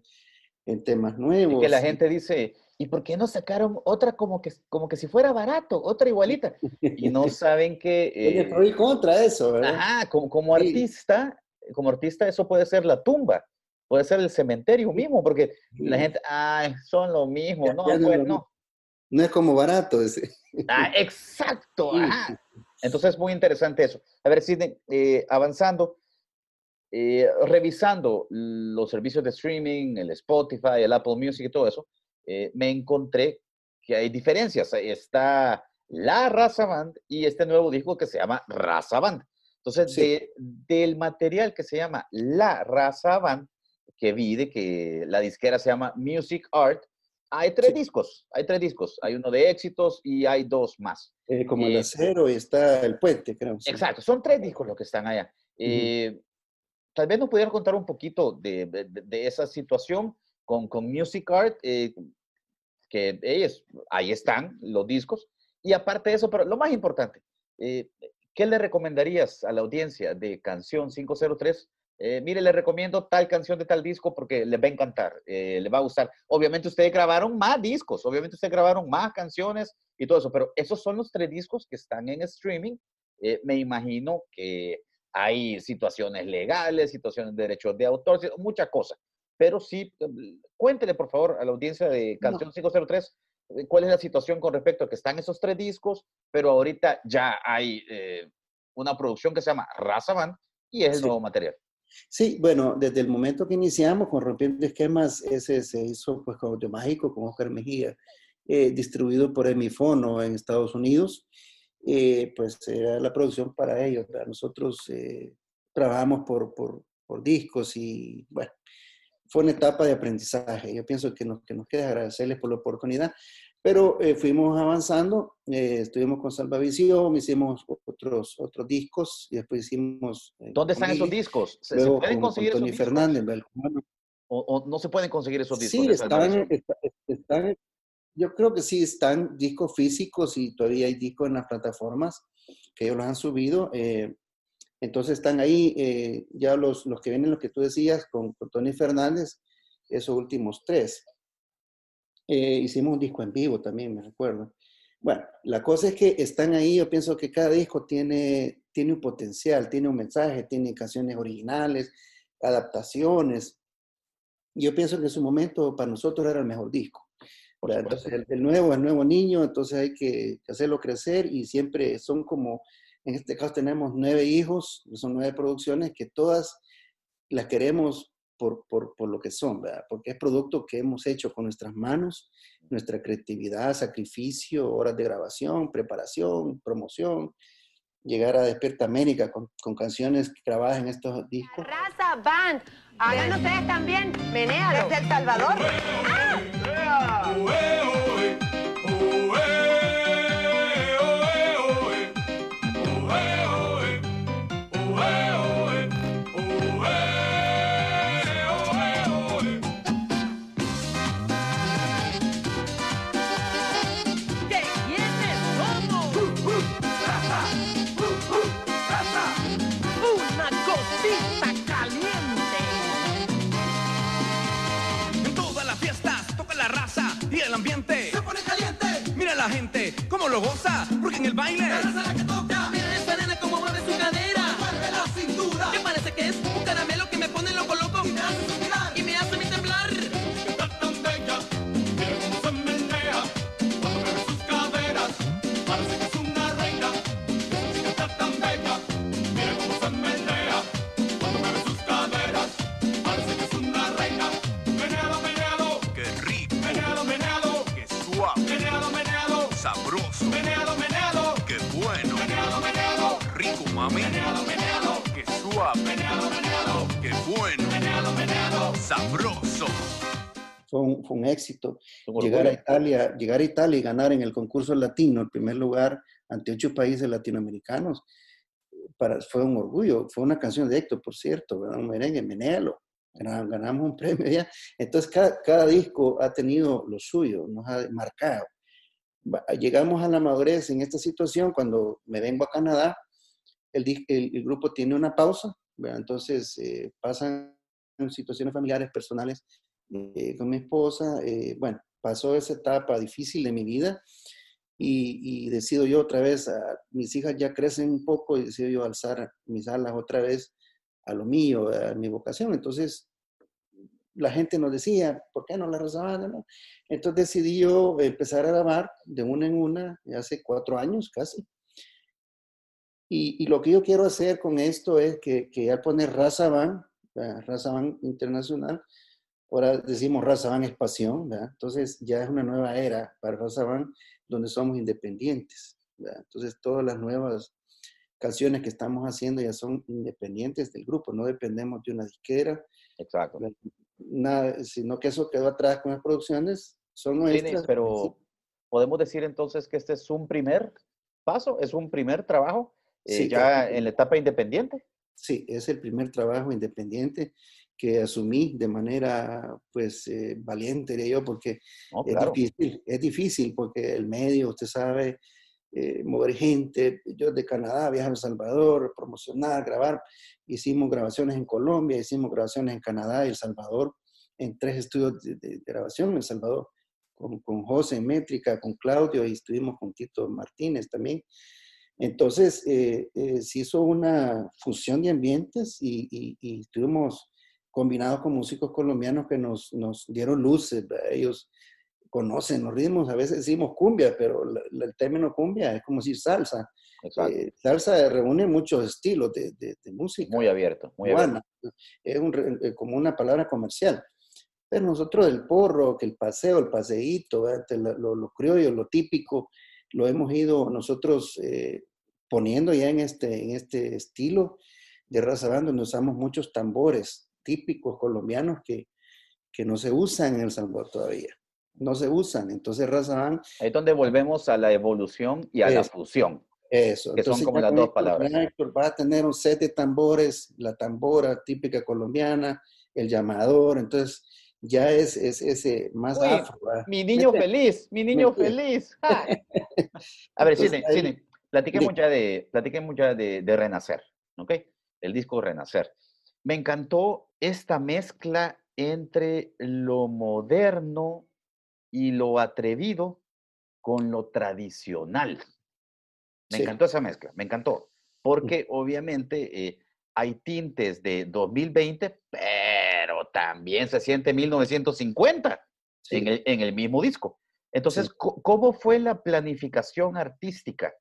en temas nuevos. Y que la gente dice, ¿y por qué no sacaron otra como que, como que si fuera barato, otra igualita? Y no saben que... Eh, pro y contra eso, ¿verdad? Ajá, como, como artista, como artista eso puede ser la tumba, puede ser el cementerio mismo, porque la gente, ay, son lo mismo, no, no, pues, no. No es como barato ese. Ah, exacto, ajá. Entonces es muy interesante eso. A ver, si eh, avanzando, eh, revisando los servicios de streaming, el Spotify, el Apple Music y todo eso, eh, me encontré que hay diferencias. Está la Raza Band y este nuevo disco que se llama Raza Band. Entonces, del material que se llama La Raza Band, que vi de que la disquera se llama Music Art, hay tres discos, hay tres discos. Hay uno de éxitos y hay dos más. Eh, como el acero y está el puente, creo. Exacto, son tres discos los que están allá tal vez nos pudieras contar un poquito de, de, esa situación con, con Music Art, eh, que ellos, ahí están los discos. Y aparte de eso, pero lo más importante, eh, ¿qué le recomendarías a la audiencia de Canción 503? Eh, mire, le recomiendo tal canción de tal disco porque le va a encantar, le va a gustar. Obviamente ustedes grabaron más discos, obviamente ustedes grabaron más canciones y todo eso, pero esos son los tres discos que están en streaming. me imagino que hay situaciones legales, situaciones de derechos de autor, muchas cosas. Pero sí, em, cuéntele por favor a la audiencia de Canción 503 eh, cuál es la situación con respecto a que están esos tres discos, pero ahorita ya hay eh, una producción que se llama Raza Band y es el nuevo material. Sí, bueno, desde el momento que iniciamos con Rompiendo Esquemas, ese se hizo pues con Audio Mágico, con Oscar Mejía, eh, distribuido por Emifono en Estados Unidos. Eh, pues era la producción para ellos. Nosotros eh, trabajamos por, por, por, discos y bueno, fue una etapa de aprendizaje. Yo pienso que nos, que nos queda agradecerles por la oportunidad, pero eh, fuimos avanzando, estuvimos con Salvavisión, hicimos otros, otros discos y después hicimos... ¿Dónde están esos discos? ¿Se, pueden conseguir con Tony Fernández, o, no se pueden conseguir esos discos? Sí, están, están, yo creo que sí están discos físicos y todavía hay discos en las plataformas que ellos los han subido. Eh, entonces están ahí eh, ya los, los que vienen, los que tú decías, con, Tony Fernández, esos últimos tres. Eh, hicimos un disco en vivo también, me recuerdo. Bueno, la cosa es que están ahí, yo pienso que cada disco tiene, tiene un potencial, tiene un mensaje, tiene canciones originales, adaptaciones. Yo pienso que en su momento para nosotros era el mejor disco. Entonces, el, nuevo, el nuevo niño, entonces hay que hacerlo crecer y siempre son como en este caso tenemos nueve hijos, son nueve producciones que todas las queremos por, por, por, lo que son, ¿verdad? Porque es producto que hemos hecho con nuestras manos, nuestra creatividad, sacrificio, horas de grabación, preparación, promoción, llegar a Despierta América con, con canciones grabadas en estos discos. Raza Band, hagan ustedes también, Menea desde El Salvador. La cómo lo goza, porque en el baile. Sabroso. Fue un, fue un éxito. Llegar a, Italia, llegar a Italia y ganar en el concurso latino el primer lugar ante ocho países latinoamericanos para, fue un orgullo. Fue una canción de Héctor, por cierto, un merengue, menéalo. Ganamos un premio ya. Entonces, cada, cada disco ha tenido lo suyo, nos ha marcado llegamos a la madurez en esta situación cuando me vengo a Canadá, el, el, grupo tiene una pausa, entonces eh, pasan situaciones familiares, personales eh, con mi esposa, eh, bueno, pasó esa etapa difícil de mi vida y, decido yo otra vez, mis hijas ya crecen un poco y decido yo alzar mis alas otra vez a lo mío, a mi vocación, entonces la gente nos decía, ¿por qué no la rezaban? Entonces decidí yo empezar a grabar de una en una, hace cuatro años casi. Y, lo que yo quiero hacer con esto es que, que al poner Raza Raza Van Internacional, ahora decimos Raza Van es pasión, entonces ya es una nueva era para Raza Van donde somos independientes. Entonces todas las nuevas canciones que estamos haciendo ya son independientes del grupo, no dependemos de una disquera. Exacto. Nada, sino que eso quedó atrás con las producciones son nuestras. pero podemos decir entonces que este es un primer paso, es un primer trabajo eh, ya en la etapa independiente. Sí, es el primer trabajo independiente que asumí de manera, pues, eh, valiente, diría yo, porque es, difícil, es difícil, porque el medio, usted sabe, eh, mover gente, yo de Canadá, viajar a El Salvador, promocionar, grabar, hicimos grabaciones en Colombia, hicimos grabaciones en Canadá y El Salvador, en tres estudios de grabación en El Salvador con, José en métrica, con Claudio y estuvimos con Tito Martínez también. Entonces, eh, eh, se hizo una fusión de ambientes y, estuvimos combinados con músicos colombianos que nos, dieron luces. Ellos conocen los ritmos, a veces decimos cumbia, pero el término cumbia es como decir salsa. Eh, salsa reúne muchos estilos de, música. Muy abierto, muy abierto. Es como una palabra comercial. Pero nosotros el porro, que el paseo, el paseíto, lo, lo, criollo, lo típico, lo hemos ido nosotros eh, poniendo ya en este, en este estilo de raza banda, donde usamos muchos tambores típicos colombianos que, que no se usan en El Salvador todavía. No se usan. Entonces, raza banda... Ahí es donde volvemos a la evolución y a la fusión. Eso. Que son como las dos palabras. va a tener un set de tambores, la tambora típica colombiana, El Llamador, entonces ya es, es ese más Uy, afro. ¿verdad? Mi niño feliz, mi niño feliz. A ver, Entonces, Cine, ahí- Cine, platiquemos ya de, platiquemos ya de, de Renacer, ¿ok? El disco Renacer. Me encantó esta mezcla entre lo moderno y lo atrevido con lo tradicional. Me Sí. encantó esa mezcla, me encantó. Porque obviamente eh, hay tintes de 2020, pero también se siente 1950 Sí. en, el, en el mismo disco. Entonces, Sí. ¿cómo fue la planificación artística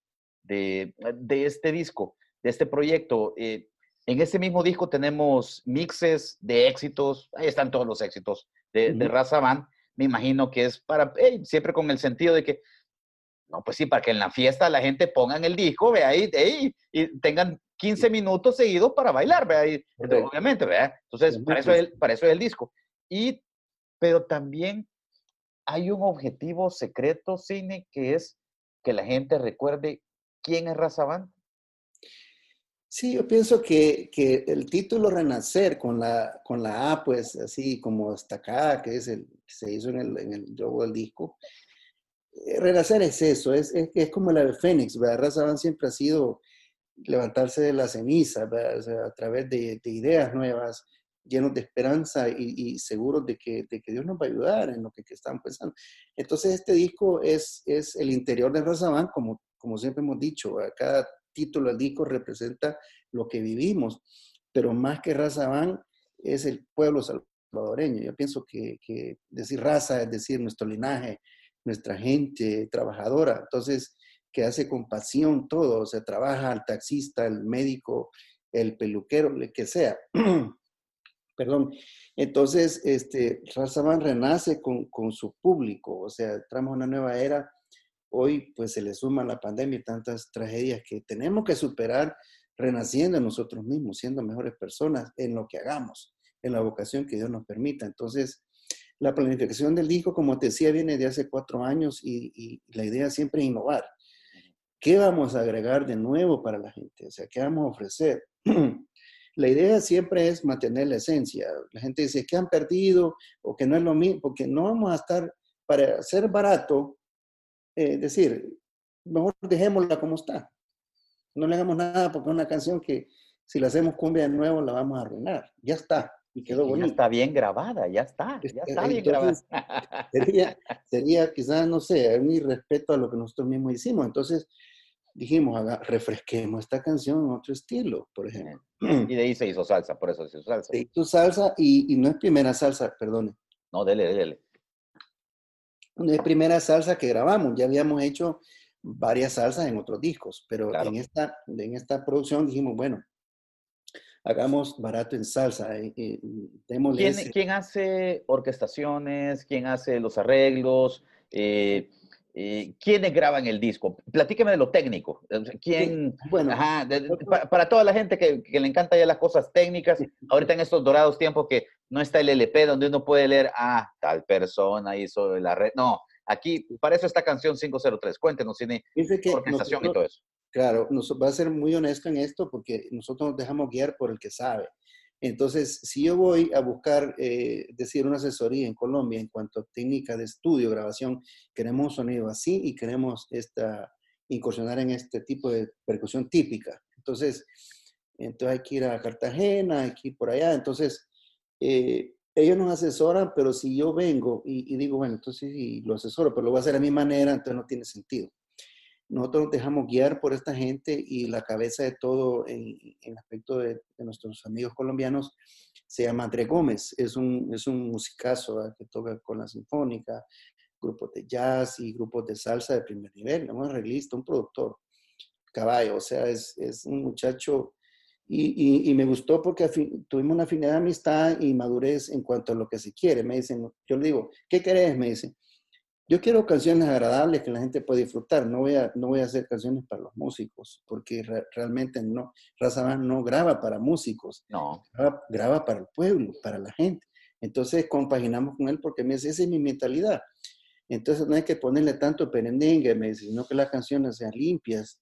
de, de este disco, de este proyecto? Eh, en este mismo disco tenemos mixes de éxitos, ahí están todos los éxitos de, de Ujú. Raza Band. Me imagino que es para, eh, siempre con el sentido de que, no, pues sí, para que en la fiesta la gente pongan el disco, vea, y, y, y tengan 15 minutos seguidos para bailar, vea, y, entonces, Correcto. obviamente, ¿verdad? Entonces, para eso, es el, para eso es el disco. Y, pero también hay un objetivo secreto, Cine, que es que la gente recuerde quién es. Sí, yo pienso que, que el título Renacer con la, con la A, pues así como destacada, que es el se hizo en el, en el logo del disco. eh, Renacer es eso, es, es, es como la de Fénix, ¿verdad? Raza Band siempre ha sido levantarse de la ceniza, a través de, de ideas nuevas, llenos de esperanza y, seguros de que, de que Dios nos va a ayudar en lo que, que están pensando. Entonces, este disco es, es el interior de Raza Band, como, como siempre hemos dicho, cada título del disco representa lo que vivimos, pero más que raza van es el pueblo salvadoreño. Yo pienso que, decir raza es decir nuestro linaje, nuestra gente trabajadora, entonces que hace con pasión todo, o sea, trabaja el taxista, el médico, el peluquero, el que sea. Perdón. Entonces, este, Raza Van renace con, con su público, o sea, entramos a una nueva era hoy pues se le suma la pandemia y tantas tragedias que tenemos que superar renaciendo en nosotros mismos, siendo mejores personas en lo que hagamos, en la vocación que Dios nos permita. Entonces, la planificación del disco, como te decía, viene de hace cuatro años y, y la idea siempre es innovar. ¿Qué vamos a agregar de nuevo para la gente? O sea, ¿qué vamos a ofrecer? la idea siempre es mantener la esencia. La gente dice que han perdido o que no es lo mismo, porque no vamos a estar, para ser barato, eh, decir, mejor dejémosla como está. No le hagamos nada porque es una canción que si la hacemos cumbia de nuevo la vamos a arruinar. Ya está. Y quedó Y ya bonita. está bien grabada, ya está, ya Este, está bien grabada. Sería, sería quizás, no sé, un irrespeto a lo que nosotros mismos hicimos. Entonces dijimos, refresquemos esta canción en otro estilo, por ejemplo. Y de ahí se hizo salsa, por eso se hizo salsa. Se hizo salsa y, y no es primera salsa, perdone. No, dele, dele. Es primera salsa que grabamos, ya habíamos hecho varias salsas en otros discos, pero Claro. en, esta, en esta producción dijimos, bueno, hagamos barato en salsa, eh, eh, démosle ¿Quién, ese- quién hace orquestaciones? ¿Quién hace los arreglos? Eh, eh, ¿Quiénes graban el disco? Platíqueme de lo técnico. ¿Quién? bueno, Ajá, de- de- pa- para, toda la gente que, que le encanta ya las cosas técnicas, ahorita en estos dorados tiempos que no está el LP donde uno puede leer, ah, tal persona hizo la red. No, aquí, para eso está canción 503. Cuéntenos, tiene orquestación y todo eso. Claro, nos va a ser muy honesto en esto porque nosotros nos dejamos guiar por el que sabe. Entonces, si yo voy a buscar, eh, decir, una asesoría en Colombia en cuanto a técnica de estudio, grabación, queremos un sonido así y queremos esta, incursionar en este tipo de percusión típica. Entonces, entonces hay que ir a Cartagena, hay que ir por allá. Entonces, eh, ellos nos asesoran, pero si yo vengo y, y digo, bueno, entonces sí, lo asesoro, pero lo voy a hacer a mi manera, entonces no tiene sentido nosotros nos dejamos guiar por esta gente y la cabeza de todo en, en aspecto de, de nuestros amigos colombianos se llama André Gómez. Es un, es un musicazo que toca con la sinfónica, grupos de jazz y grupos de salsa de primer nivel, un arreglista, un productor, caballo, o sea, es, es un muchacho y, y, y me gustó porque tuvimos una afinidad de amistad y madurez en cuanto a lo que se quiere. Me dicen, yo le digo, ¿qué querés? Me dicen, yo quiero canciones agradables que la gente pueda disfrutar. No voy a, no voy a hacer canciones para los músicos, porque re- realmente no, Raza no graba para músicos, No, graba, graba para el pueblo, para la gente. Entonces compaginamos con él porque me dice, esa es mi mentalidad. Entonces no hay que ponerle tanto perendengue, me dice, sino que las canciones sean limpias,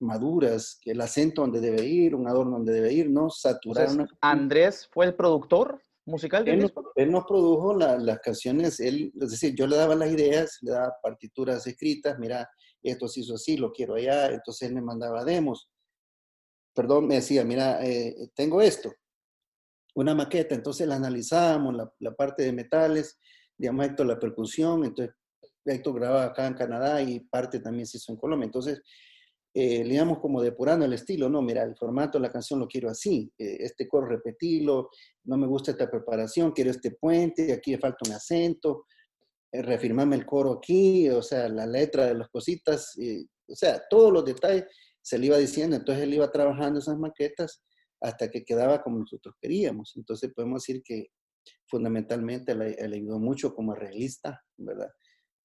maduras, que el acento donde debe ir, un adorno donde debe ir, no saturar Entonces, una Andrés fue el productor musical del Él nos, disco. él nos produjo la- las canciones, él, es decir, yo le daba las ideas, le daba partituras escritas, mira, esto se hizo así, lo quiero allá, entonces él me mandaba demos. Perdón, me decía, mira, eh, tengo esto, una maqueta, entonces la analizábamos, la, la parte de metales, digamos, Héctor la percusión, entonces Héctor grababa acá en Canadá y parte también se hizo en Colombia, entonces eh, le íbamos como depurando el estilo, no, mira, el formato de la canción lo quiero así, eh, este coro repetirlo, no me gusta esta preparación, quiero este puente, aquí falta un acento, eh, reafirmarme el coro aquí, o sea, la letra de las cositas, o sea, todos los detalles se le iba diciendo, entonces él iba trabajando esas maquetas hasta que quedaba como nosotros queríamos. Entonces podemos decir que fundamentalmente le, le ayudó mucho como arreglista, ¿verdad?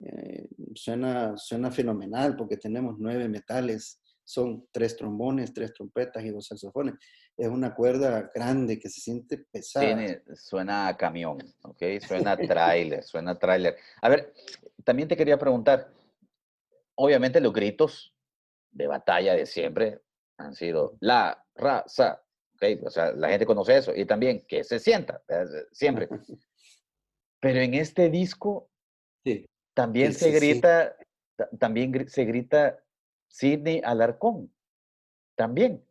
Eh, suena, suena fenomenal porque tenemos nueve metales, son tres trombones, tres trompetas y dos saxofones. Es una cuerda grande que se siente pesada. Tiene, suena a camión, ¿ok? Suena a tráiler, suena a tráiler. A ver, también te quería preguntar, obviamente los gritos de batalla de siempre han sido la raza, ¿ok? O sea, la gente conoce eso y también que se sienta, siempre. Pero en este disco Sí. también Sí, se sí, grita, ta- también se grita Sidney Alarcón, también.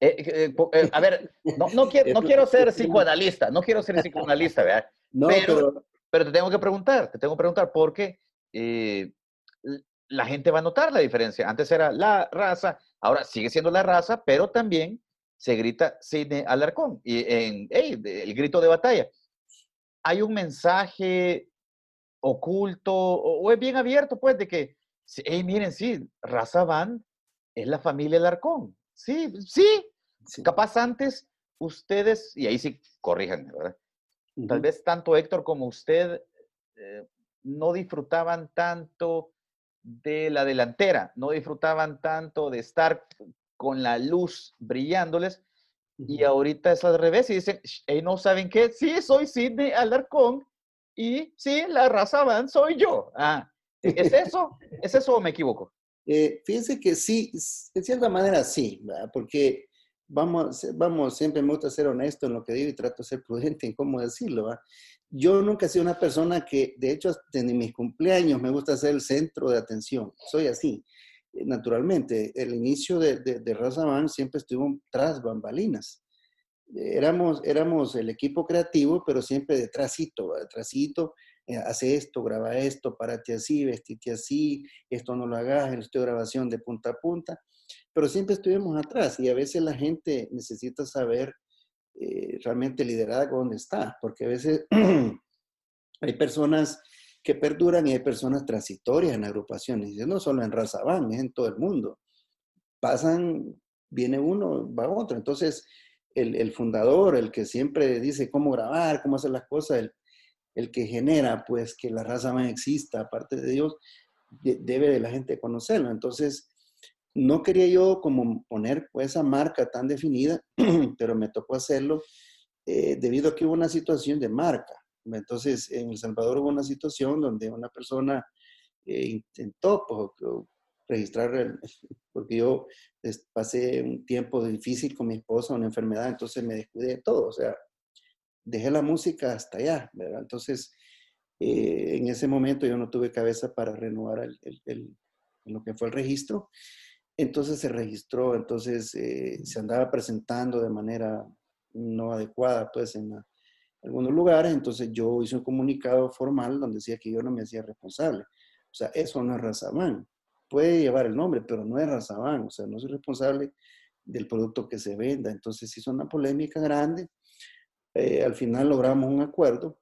Eh, eh, eh, a ver, no, no quiero, no quiero ser psicoanalista, no quiero ser psicoanalista, ¿verdad? No, Pero- pero, Pero te tengo que preguntar, te tengo que preguntar porque la gente va a notar la diferencia. Antes era la raza, ahora sigue siendo la raza, pero también se grita Sidney Alarcón y en el grito de batalla. Hay un mensaje oculto o, o es bien abierto, pues, de que, sí, hey, miren, sí, raza van es la familia Alarcón. Sí, sí, sí. capaz antes ustedes, y ahí sí corríjanme, ¿verdad? Tal Ujú. vez tanto Héctor como usted eh, no disfrutaban tanto de la delantera, no disfrutaban tanto de estar con la luz brillándoles y ahorita es al revés y dicen, "Sh, ey, no saben qué, sí, soy Sidney Alarcón y sí, la raza van soy yo. Ah, ¿es eso? ¿Es eso o me equivoco? Eh, fíjense que sí, de cierta manera sí, porque vamos, vamos, siempre me gusta ser honesto en lo que digo y trato de ser prudente en cómo decirlo. Yo nunca he sido una persona que, de hecho, en mis cumpleaños me gusta ser el centro de atención. Soy así, eh, naturalmente. El inicio de, de, de siempre estuvo tras bambalinas. Éramos, éramos el equipo creativo, pero siempre detrásito, detrásito, eh, hace esto, graba esto, párate así, vestite así, esto no lo hagas, esto es grabación de punta a punta, pero siempre estuvimos atrás y a veces la gente necesita saber eh, realmente liderazgo dónde está, porque a veces hay personas que perduran y hay personas transitorias en agrupaciones, y no solo en Raza Band, es en todo el mundo. Pasan, viene uno, va otro, entonces el, el fundador, el que siempre dice cómo grabar, cómo hacer las cosas, el, el que genera pues que la raza más exista, aparte de Dios, de- debe de la gente conocerlo. Entonces, no quería yo como poner pues, esa marca tan definida, pero me tocó hacerlo eh, debido a que hubo una situación de marca. Entonces, en El Salvador hubo una situación donde una persona eh, intentó pues, registrar, porque yo pasé un tiempo difícil con mi esposa, una enfermedad, entonces me descuidé de todo, o sea, dejé la música hasta allá, ¿verdad? Entonces, eh, en ese momento yo no tuve cabeza para renovar el, lo que fue el registro. Entonces se registró, entonces eh, se andaba presentando de manera no adecuada, pues en la- algunos lugares. Entonces yo hice un comunicado formal donde decía que yo no me hacía responsable. O sea, eso no es Razabán. Puede llevar el nombre, pero no es Razabán. O sea, no soy responsable del producto que se venda. Entonces hizo una polémica grande. Eh, al final logramos un acuerdo.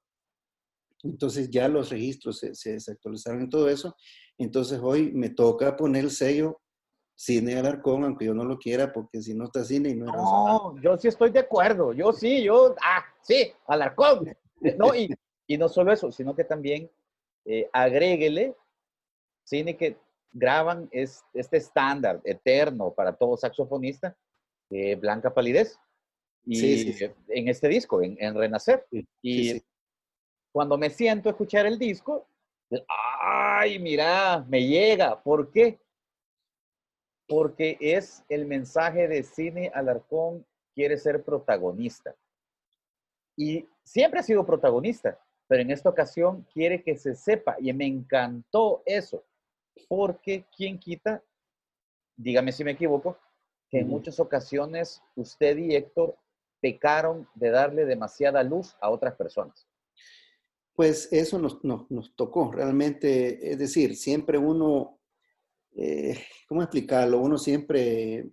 Entonces ya los registros se, se desactualizaron y todo eso. Entonces hoy me toca poner el sello Cine Alarcón, aunque yo no lo quiera, porque si no está cine y no es. No, yo sí estoy de acuerdo. Yo sí, yo, ah, sí, Alarcón. No, y, y no solo eso, sino que también eh, agréguele cine que graban es, este estándar eterno para todo saxofonista, eh, Blanca Palidez. Y Sí, sí, en este disco, en, en Renacer. Y cuando me siento a escuchar el disco, ay, mira, me llega. ¿Por qué? Porque es el mensaje de Cine Alarcón quiere ser protagonista. Y siempre ha sido protagonista, pero en esta ocasión quiere que se sepa y me encantó eso, porque quien quita, dígame si me equivoco, que en muchas ocasiones usted y Héctor pecaron de darle demasiada luz a otras personas. Pues eso nos, nos, tocó realmente, es decir, siempre uno, eh, ¿cómo explicarlo? Uno siempre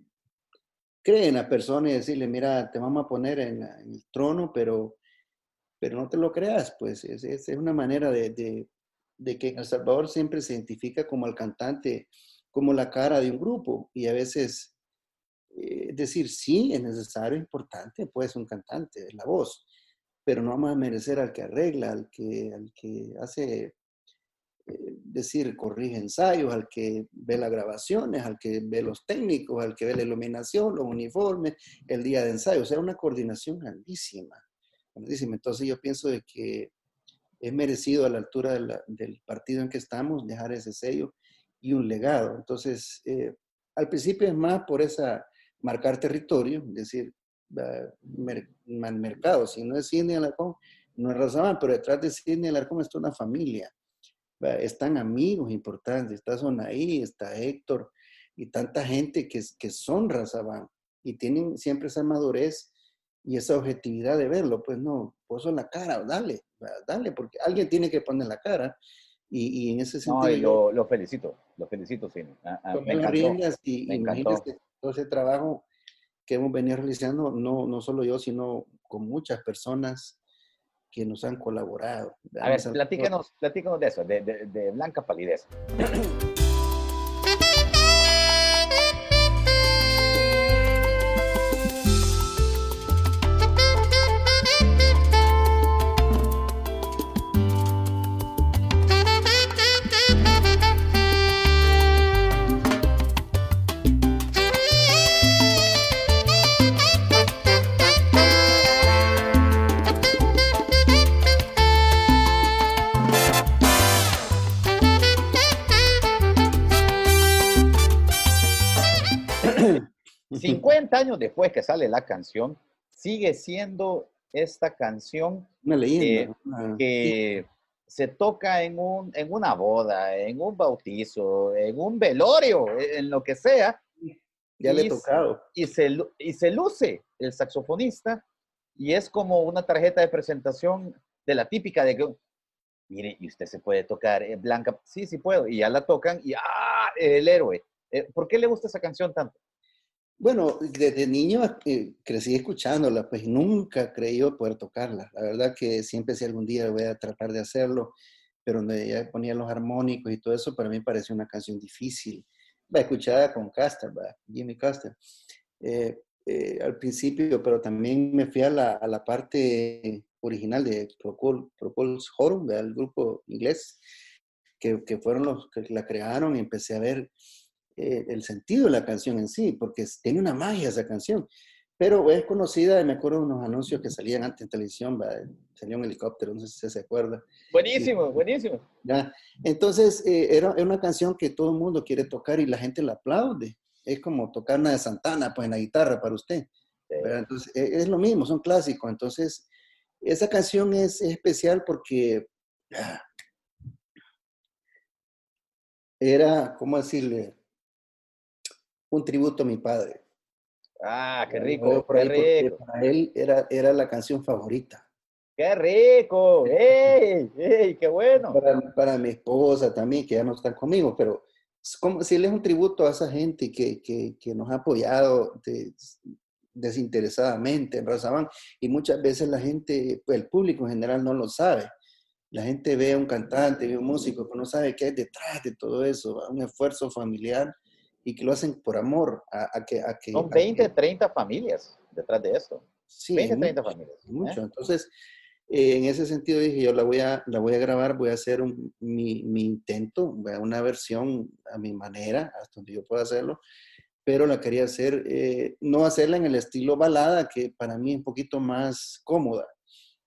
cree en la persona y decirle, mira, te vamos a poner en, el trono, pero, pero no te lo creas, pues es, es- una manera de, de- de que El Salvador siempre se identifica como el cantante, como la cara de un grupo y a veces, eh, decir, sí, es necesario, importante, pues un cantante, es la voz, pero no vamos a merecer al que arregla, al que, al que hace, eh, decir, corrige ensayos, al que ve las grabaciones, al que ve los técnicos, al que ve la iluminación, los uniformes, el día de ensayo. O sea, una coordinación grandísima, grandísima. Entonces yo pienso de que es merecido a la altura de la- del partido en que estamos dejar ese sello y un legado. Entonces, eh, al principio es más por esa marcar territorio, es decir, mer- mal mercado. Si no es Cine Alarcón, no es Razabán, pero detrás de Cine Alarcón está una familia. Están amigos importantes, está Sonaí, está Héctor y tanta gente que, que son Razabán y tienen siempre esa madurez y esa objetividad de verlo. Pues no, puso la cara, dale, dale, porque alguien tiene que poner la cara. Y, y en ese No, sentido, y yo- lo, lo felicito, lo felicito, sí. Ah, ah, me encantó. y me encantó. Todo ese trabajo que hemos venido realizando, no, no solo yo, sino con muchas personas que nos han colaborado. A ver, platícanos, platícanos de eso, de, de- de Blanca Palidez. años después que sale la canción, sigue siendo esta canción eh, que se toca en, un, en una boda, en un bautizo, en un velorio, en lo que sea, ya le he y- tocado. y se, y se luce el saxofonista y es como una tarjeta de presentación de la típica de que, mire, y usted se puede tocar eh, Blanca, sí, sí puedo, y ya la tocan y ¡ah! El héroe. Eh, ¿Por qué le gusta esa canción tanto? Bueno, desde niño eh, crecí escuchándola, pues nunca creí poder tocarla. La verdad que siempre si algún día voy a tratar de hacerlo, pero donde ella ponía los armónicos y todo eso, para mí pareció una canción difícil. Va, escuchada con Custer, va, Jimmy Custer. Eh, eh, al principio, pero también me fui a la, a la parte original de Procol, Procol's Horum, el grupo inglés, que, que fueron los que la crearon y empecé a ver eh, el sentido de la canción en sí, porque es- tiene una magia esa canción. Pero es conocida, me acuerdo de unos anuncios que salían antes en televisión, salió un helicóptero, no sé si se acuerda. Buenísimo, buenísimo. ¿ya? Entonces, eh, era, era una canción que todo el mundo quiere tocar y la gente la aplaude. Es como tocar una de Santana, pues en la guitarra para usted. ¿verdad? Entonces, e- es lo mismo, son clásicos. Entonces, esa canción es, es especial porque ah, era, ¿cómo decirle? Un tributo a mi padre. Ah, qué rico, qué rico, Para él era, era la canción favorita. qué rico. ¡Ey! ¡Ey! ¡Qué bueno! Para, para mi esposa también, que ya no está conmigo, pero es como si él es un tributo a esa gente que, que, que nos ha apoyado de- desinteresadamente en Razabán. Y muchas veces la gente, pues el público en general no lo sabe. La gente ve a un cantante, ve a un músico, pero no sabe qué hay detrás de todo eso, un esfuerzo familiar y que lo hacen por amor a, a que... A que Son a que- 20, 30 familias detrás de esto. sí, 20, hay 30 mucho. familias. ¿eh? mucho. Entonces, eh, en ese sentido dije, yo la voy a, la voy a grabar, voy a hacer un- mi, mi intento, una versión a mi manera, hasta donde yo pueda hacerlo, pero la quería hacer, eh, no hacerla en el estilo balada, que para mí es un poquito más cómoda.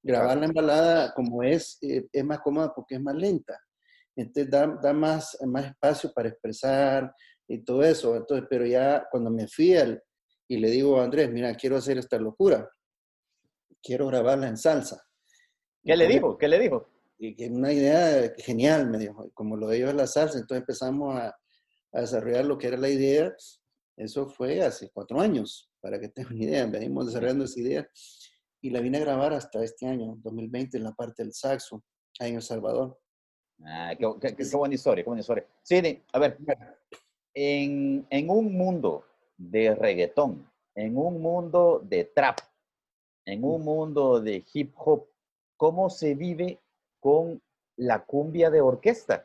Grabarla en balada como es, eh, es más cómoda porque es más lenta. Entonces da, da más, más espacio para expresar y todo eso. Entonces, pero ya cuando me fui al, y le digo a Andrés, mira, quiero hacer esta locura, quiero grabarla en salsa. ¿Qué le dijo? ¿Qué le dijo? Y que una idea genial, me dijo, como lo de ellos es la salsa, entonces empezamos a, a desarrollar lo que era la idea. Eso fue hace cuatro años, para que tengan una idea. Venimos desarrollando esa idea y la vine a grabar hasta este año, 2020, en la parte del saxo, ahí en El Salvador. Ah, qué, qué- qué- qué buena historia, qué buena historia. Sí, a ver, en, en un mundo de reggaetón, en un mundo de trap, en un mundo de hip hop, ¿cómo se vive con la cumbia de orquesta?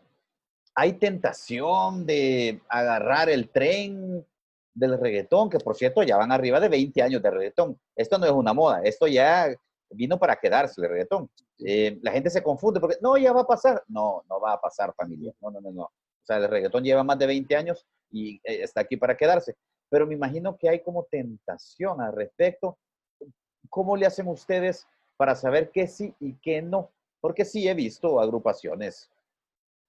¿Hay tentación de agarrar el tren del reggaetón? Que por cierto ya van arriba de 20 años de reggaetón. Esto no es una moda, esto ya vino para quedarse el reggaetón. Eh, la gente se confunde porque no, ya va a pasar. No, no va a pasar, familia. No, no, no, no. O sea, el reggaetón lleva más de 20 años y eh, está aquí para quedarse. Pero me imagino que hay como tentación al respecto. ¿Cómo le hacen ustedes para saber qué sí y qué no? Porque sí he visto agrupaciones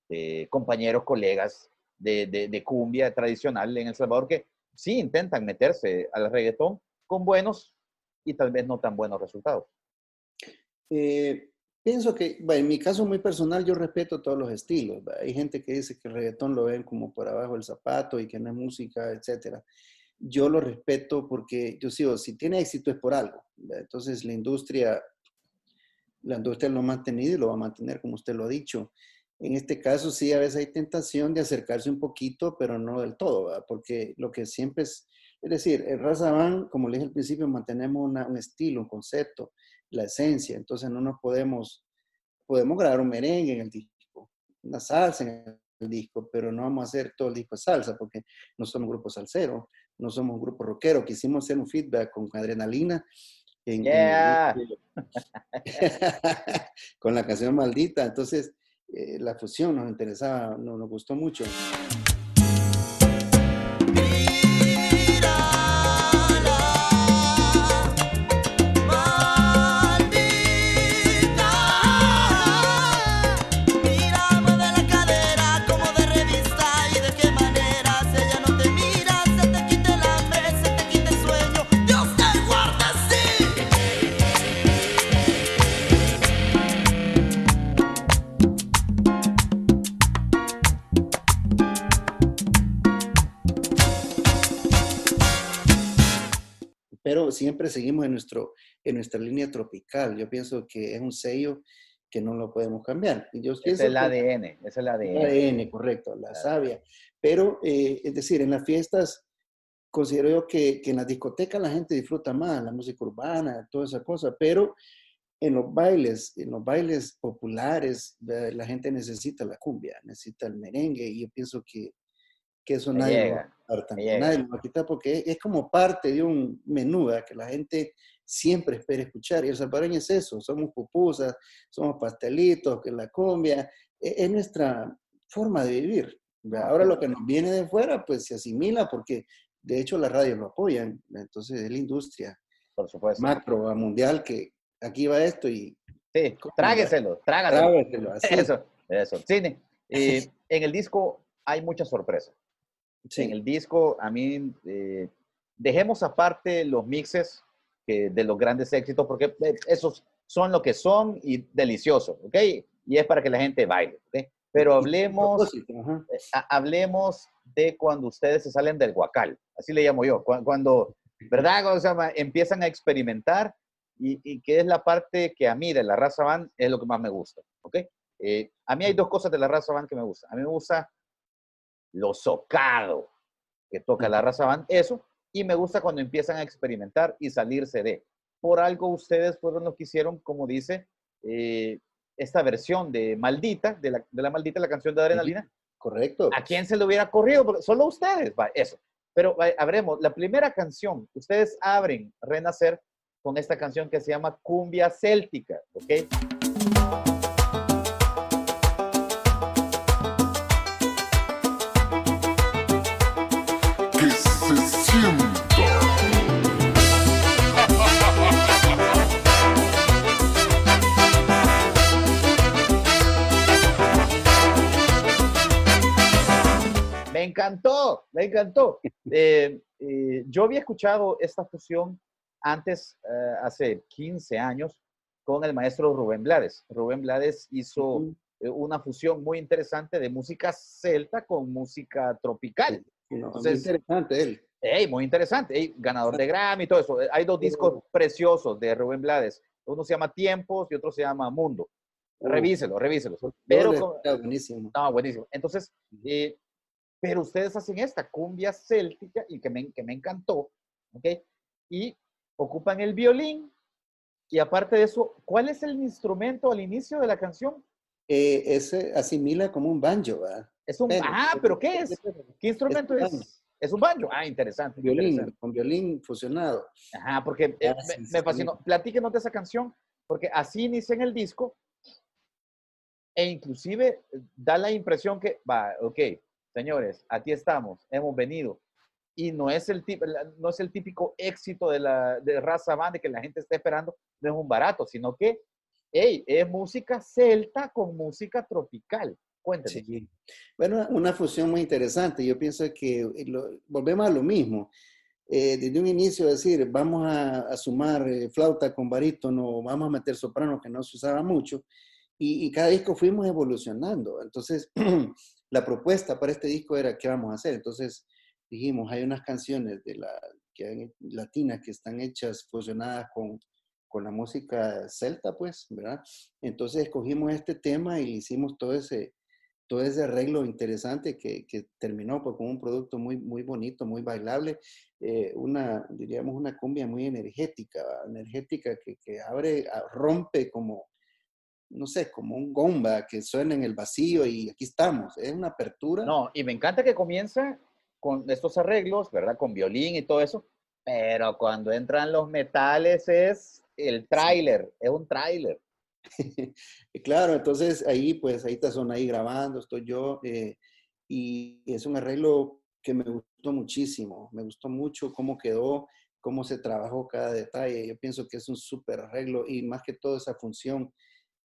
de compañeros, colegas de, de, de cumbia tradicional en El Salvador que sí intentan meterse al reggaetón con buenos y tal vez no tan buenos resultados. Eh, pienso que, bueno, en mi caso muy personal, yo respeto todos los estilos. Hay gente que dice que el reggaetón lo ven como por abajo del zapato y que no es música, etcétera. Yo lo respeto porque yo sigo, si tiene éxito es por algo. Entonces la industria, la industria lo ha mantenido y lo va a mantener, como usted lo ha dicho. En este caso sí, a veces hay tentación de acercarse un poquito, pero no del todo, porque lo que siempre es, es decir, en Raza Band, como le dije al principio, mantenemos una- un estilo, un concepto la esencia. Entonces no nos podemos, podemos grabar un merengue en el disco, una salsa en el disco, pero no vamos a hacer todo el disco de salsa porque no somos un grupo salsero, no somos un grupo rockero. Quisimos hacer un feedback con adrenalina. En, Yeah. con la canción maldita. Entonces, eh, la fusión nos interesaba, no- nos gustó mucho. Siempre seguimos en, nuestro, en nuestra línea tropical. Yo pienso que es un sello que no lo podemos cambiar. Y yo Es el ADN, es el ADN. ADN, correcto, la savia. Pero, eh, es decir, en las fiestas, considero yo que, que en las discotecas la gente disfruta más la música urbana, toda esa cosa, pero en los bailes, en los bailes populares, ¿verdad? la gente necesita la cumbia, necesita el merengue, y yo pienso que, que eso Me nadie lo va a quitar nadie lo va a quitar porque es, como parte de un menú ¿verdad? que la gente siempre espera escuchar, y el salvadoreño es eso, somos pupusas, somos pastelitos, que la cumbia, e- es nuestra forma de vivir. ¿verdad? Ahora lo que nos viene de fuera, pues se asimila porque de hecho las radios lo apoyan. Entonces es la industria Por supuesto. macro, mundial, que aquí va esto y Sí, trágueselo, así. Eso, eso. Cine. En el disco hay muchas sorpresas. Sí. En el disco, a mí, eh, dejemos aparte los mixes de los grandes éxitos, porque eh, esos son lo que son y deliciosos, ¿ok? Y es para que la gente baile, ¿ok? Pero hablemos, eh, ha- hablemos de cuando ustedes se salen del guacal, así le llamo yo, cu- cuando, ¿verdad? Cuando se llama? empiezan a experimentar y, y que es la parte que a mí de la raza van es lo que más me gusta, ¿ok? Eh, a mí hay dos cosas de la raza van que me gustan. A mí me gusta lo socado que toca la raza van, eso, y me gusta cuando empiezan a experimentar y salirse de. Por algo ustedes fueron los que hicieron, como dice, eh, esta versión de Maldita, de la, de la Maldita, la canción de Adrenalina. Correcto. ¿A quién se le hubiera corrido? Solo ustedes, va, eso. Pero va, habremos, la primera canción, ustedes abren Renacer con esta canción que se llama Cumbia Céltica, ¿ok? Encantó, me encantó. Eh, eh, yo había escuchado esta fusión antes, eh, hace 15 años, con el maestro Rubén Blades. Rubén Blades hizo una fusión muy interesante de música celta con música tropical. No, muy Entonces- interesante él. Muy interesante. Ganador de Grammy y todo eso. Hay dos discos preciosos de Rubén Blades. Uno se llama Tiempos y otro se llama Mundo. Uh, Revíselo, revíselo. Pero está buenísimo. no, buenísimo. Entonces, eh, pero ustedes hacen esta cumbia céltica y que me, que me encantó, ¿ok? Y ocupan el violín. Y aparte de eso, ¿cuál es el instrumento al inicio de la canción? Eh, ese asimila como un banjo, ¿verdad? Es un... Pero- ah, pero ¿qué es? ¿Qué instrumento es? Es un banjo. Ah, interesante. Violín, interesante. con violín fusionado. Ajá, porque Ah, me, me fascinó. Platíquenos de esa canción, porque así inicia en el disco e inclusive da la impresión que, va, ok, señores, aquí estamos, hemos venido. Y no es el, típico éxito de la de raza band que la gente está esperando, no es un barato, sino que, hey, es música celta con música tropical. Cuéntenos. Sí. Bueno, una fusión muy interesante. Yo pienso que eh, volvemos a lo mismo. Eh, desde un inicio decir, vamos a, sumar eh, flauta con barítono, vamos a meter soprano, que no se usaba mucho, y cada disco fuimos evolucionando. Entonces, la propuesta para este disco era, ¿qué vamos a hacer? Entonces, dijimos, hay unas canciones de la, que latinas que están hechas, fusionadas con, con la música celta, pues, ¿verdad? Entonces, escogimos este tema y hicimos todo ese, todo ese arreglo interesante que, que terminó pues, con un producto muy, muy bonito, muy bailable, eh, una, diríamos, una cumbia muy energética, energética que, que abre, rompe como, no sé, como un gomba que suena en el vacío y aquí estamos, es una apertura. No, y me encanta que comienza con estos arreglos, ¿verdad? Con violín y todo eso, pero cuando entran los metales es el tráiler, es un tráiler. Claro, entonces ahí, pues ahí está son ahí grabando, estoy yo, eh, y es un arreglo que me gustó muchísimo, me gustó mucho cómo quedó, cómo se trabajó cada detalle. Yo pienso que es un súper arreglo y más que todo esa función,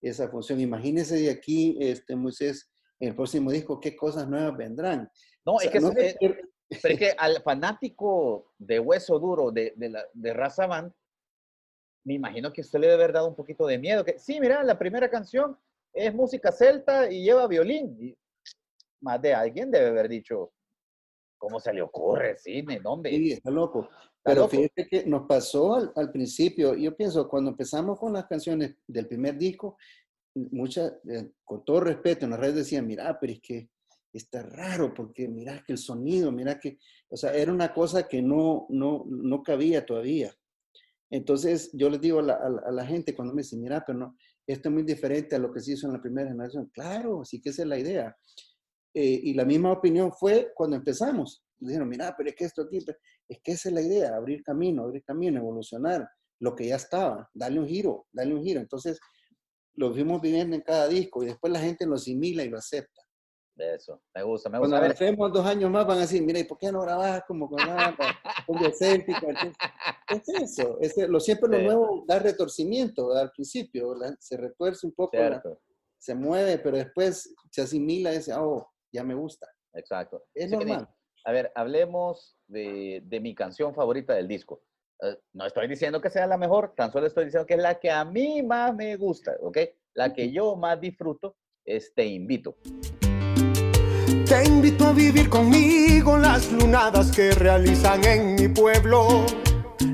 esa función. Imagínese de aquí, este Moisés, en el próximo disco, qué cosas nuevas vendrán. No, O sea, es que, no es- se eh, pero es que al fanático de hueso duro de, de, la, de raza band, me imagino que usted le debe haber dado un poquito de miedo. Que, sí, mira, la primera canción es música celta y lleva violín. Y más de alguien debe haber dicho, ¿cómo se le ocurre? Cine, ¿dónde? Sí, está loco. Pero fíjate que nos pasó al, al principio, yo pienso, cuando empezamos con las canciones del primer disco, muchas, eh, con todo respeto, en las redes decían, mira, pero es que está raro, porque mira que el sonido, mira que, o sea, era una cosa que no, no, no cabía todavía. Entonces, yo les digo a la, a la- gente cuando me dicen, mira, pero no, esto es muy diferente a lo que se hizo en la primera generación. Claro, sí que esa es la idea. Eh, y la misma opinión fue cuando empezamos. Dijeron, mira, pero es que esto aquí, es que esa es la idea, abrir camino, abrir camino, evolucionar lo que ya estaba, darle un giro, darle un giro. Entonces, lo fuimos viviendo en cada disco y después la gente lo asimila y lo acepta. Eso, me gusta, me Cuando gusta. Ver, avancemos dos años más van a decir, mira, ¿y por qué no grabás como con la cumbia céltica? Entonces, es eso, es lo, siempre lo Sí. nuevo da retorcimiento ¿verdad? al principio, la- se retuerce un poco, la- se mueve, pero después se asimila y dice, oh, ya me gusta. exacto. Es Así normal. A ver, hablemos de, de mi canción favorita del disco. Eh, no estoy diciendo que sea la mejor, tan solo estoy diciendo que es la que a mí más me gusta, ¿ok? La que yo más disfruto es Te Invito. Te invito a vivir conmigo las lunadas que realizan en mi pueblo.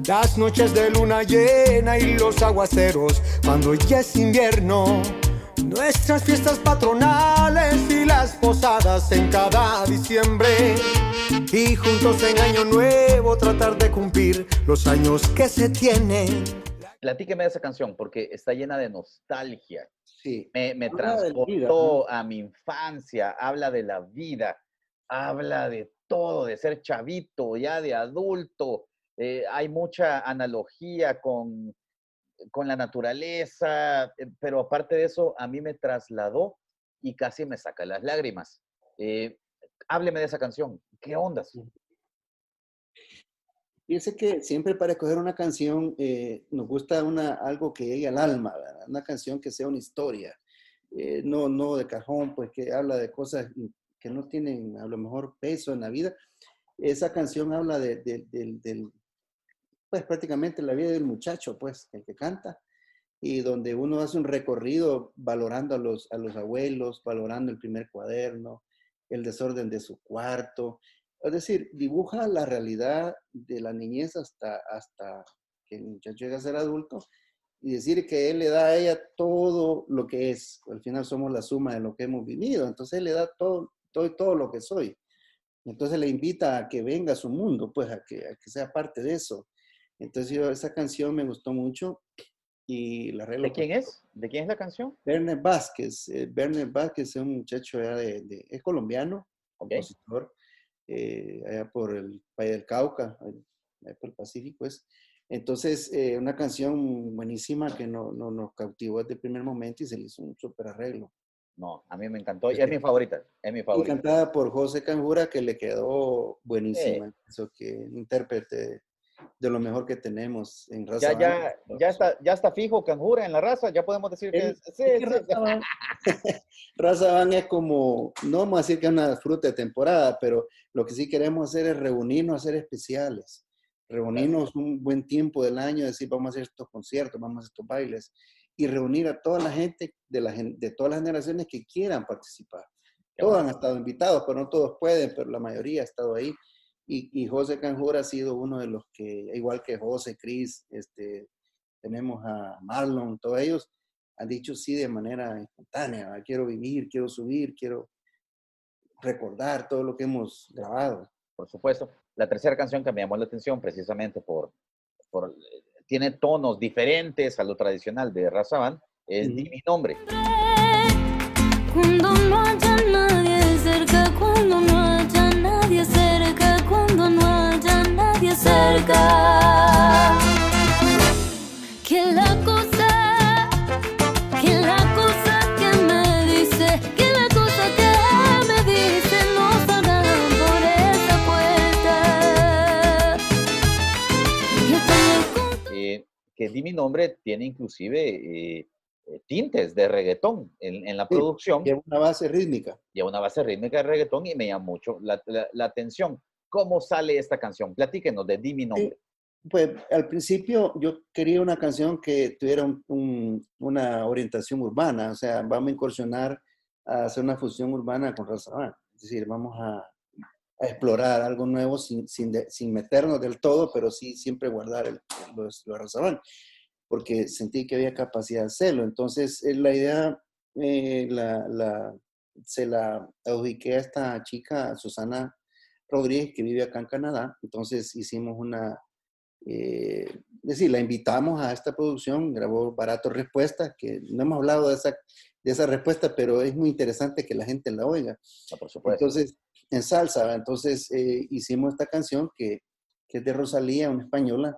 Las noches de luna llena y los aguaceros cuando ya es invierno. Nuestras fiestas patronales y las posadas en cada diciembre. Y juntos en Año Nuevo tratar de cumplir los años que se tienen. Platíqueme de esa canción porque está llena de nostalgia. Sí. Me, me vida, transportó a mi infancia, habla de la vida, habla de todo, de ser chavito, ya de adulto. Eh, hay mucha analogía con, con la naturaleza, eh, pero aparte de eso, a mí me trasladó y casi me saca las lágrimas. Eh, hábleme de esa canción. ¿Qué ondas? Fíjense que siempre para escoger una canción eh, nos gusta una, algo que llegue al alma, una canción que sea una historia, eh, no, no de cajón, pues que habla de cosas que no tienen a lo mejor peso en la vida. Esa canción habla de, de- pues prácticamente la vida del muchacho, pues, el que canta. y donde uno hace un recorrido valorando a los, a los abuelos, valorando el primer cuaderno, el desorden de su cuarto. Es decir, dibuja la realidad de la niñez hasta, hasta que el muchacho llega a ser adulto y decir que él le da a ella todo lo que es. Al final somos la suma de lo que hemos vivido. Entonces él le da todo, todo, todo lo que soy. Entonces le invita a que venga a su mundo, pues a que, a que sea parte de eso. Entonces yo, esa canción me gustó mucho y la arreglo. ¿De quién es? ¿De quién es la canción? Berner Vázquez. Eh, Berner Vázquez es un muchacho allá de, de- es colombiano, Ok. compositor, eh, allá por el Valle del Cauca, allá por el Pacífico es. Entonces, eh, una canción buenísima que no, no, nos cautivó desde el primer momento y se le hizo un súper arreglo. No, a mí me encantó. Y es mi favorita. Es mi Y favorita. cantada por José Canjura, que le quedó buenísima. Eso que intérprete de lo mejor que tenemos en raza. Ya, ya, ya está, ya está fijo Canjura en la raza. Ya podemos decir que es- sí, sí. Raza Van- Raza Van es como, no vamos a decir que es una fruta de temporada, pero lo que sí queremos hacer es reunirnos, hacer especiales. Reunirnos un buen tiempo del año, decir, vamos a hacer estos conciertos, vamos a hacer estos bailes y reunir a toda la gente de, la, de todas las generaciones que quieran participar. Todos han estado invitados, pero no todos pueden, pero la mayoría ha estado ahí. Y, y José Canjura ha sido uno de los que, igual que José, Cris, este, tenemos a Marlon, todos ellos han dicho sí de manera espontánea. "Ah, Quiero vivir, quiero subir, quiero recordar todo lo que hemos grabado. por supuesto. La tercera canción que me llamó la atención precisamente por, por tiene tonos diferentes a lo tradicional de Raza Band, es Ujú. Di mi nombre. Cuando no Que la cosa, que la cosa que me dice, que la cosa que me dice no salga por esa puerta. Eh, que Di mi nombre tiene inclusive eh, eh, tintes de reggaetón en, en la Sí, producción. Lleva una base rítmica. Lleva una base rítmica de reggaetón y me llama mucho la, la- la atención. ¿Cómo sale esta canción? Platíquenos de Di mi nombre. Pues al principio yo quería una canción que tuviera un- un- una orientación urbana, o sea, vamos a incursionar a hacer una fusión urbana con raza Band. Es decir, vamos a, a explorar algo nuevo sin, sin, de- sin meternos del todo, pero sí siempre guardar el, los, los porque sentí que había capacidad de hacerlo. Entonces, eh, la idea eh, la, la- se la adjudiqué a esta chica, Susana Rodríguez, que vive acá en Canadá. Entonces, hicimos una, eh, es decir, la invitamos a esta producción, grabó Barato Respuesta, que no hemos hablado de esa, de esa respuesta, pero es muy interesante que la gente la oiga. Ah, por supuesto. Entonces, en salsa, entonces eh, hicimos esta canción que, que es de Rosalía, una española,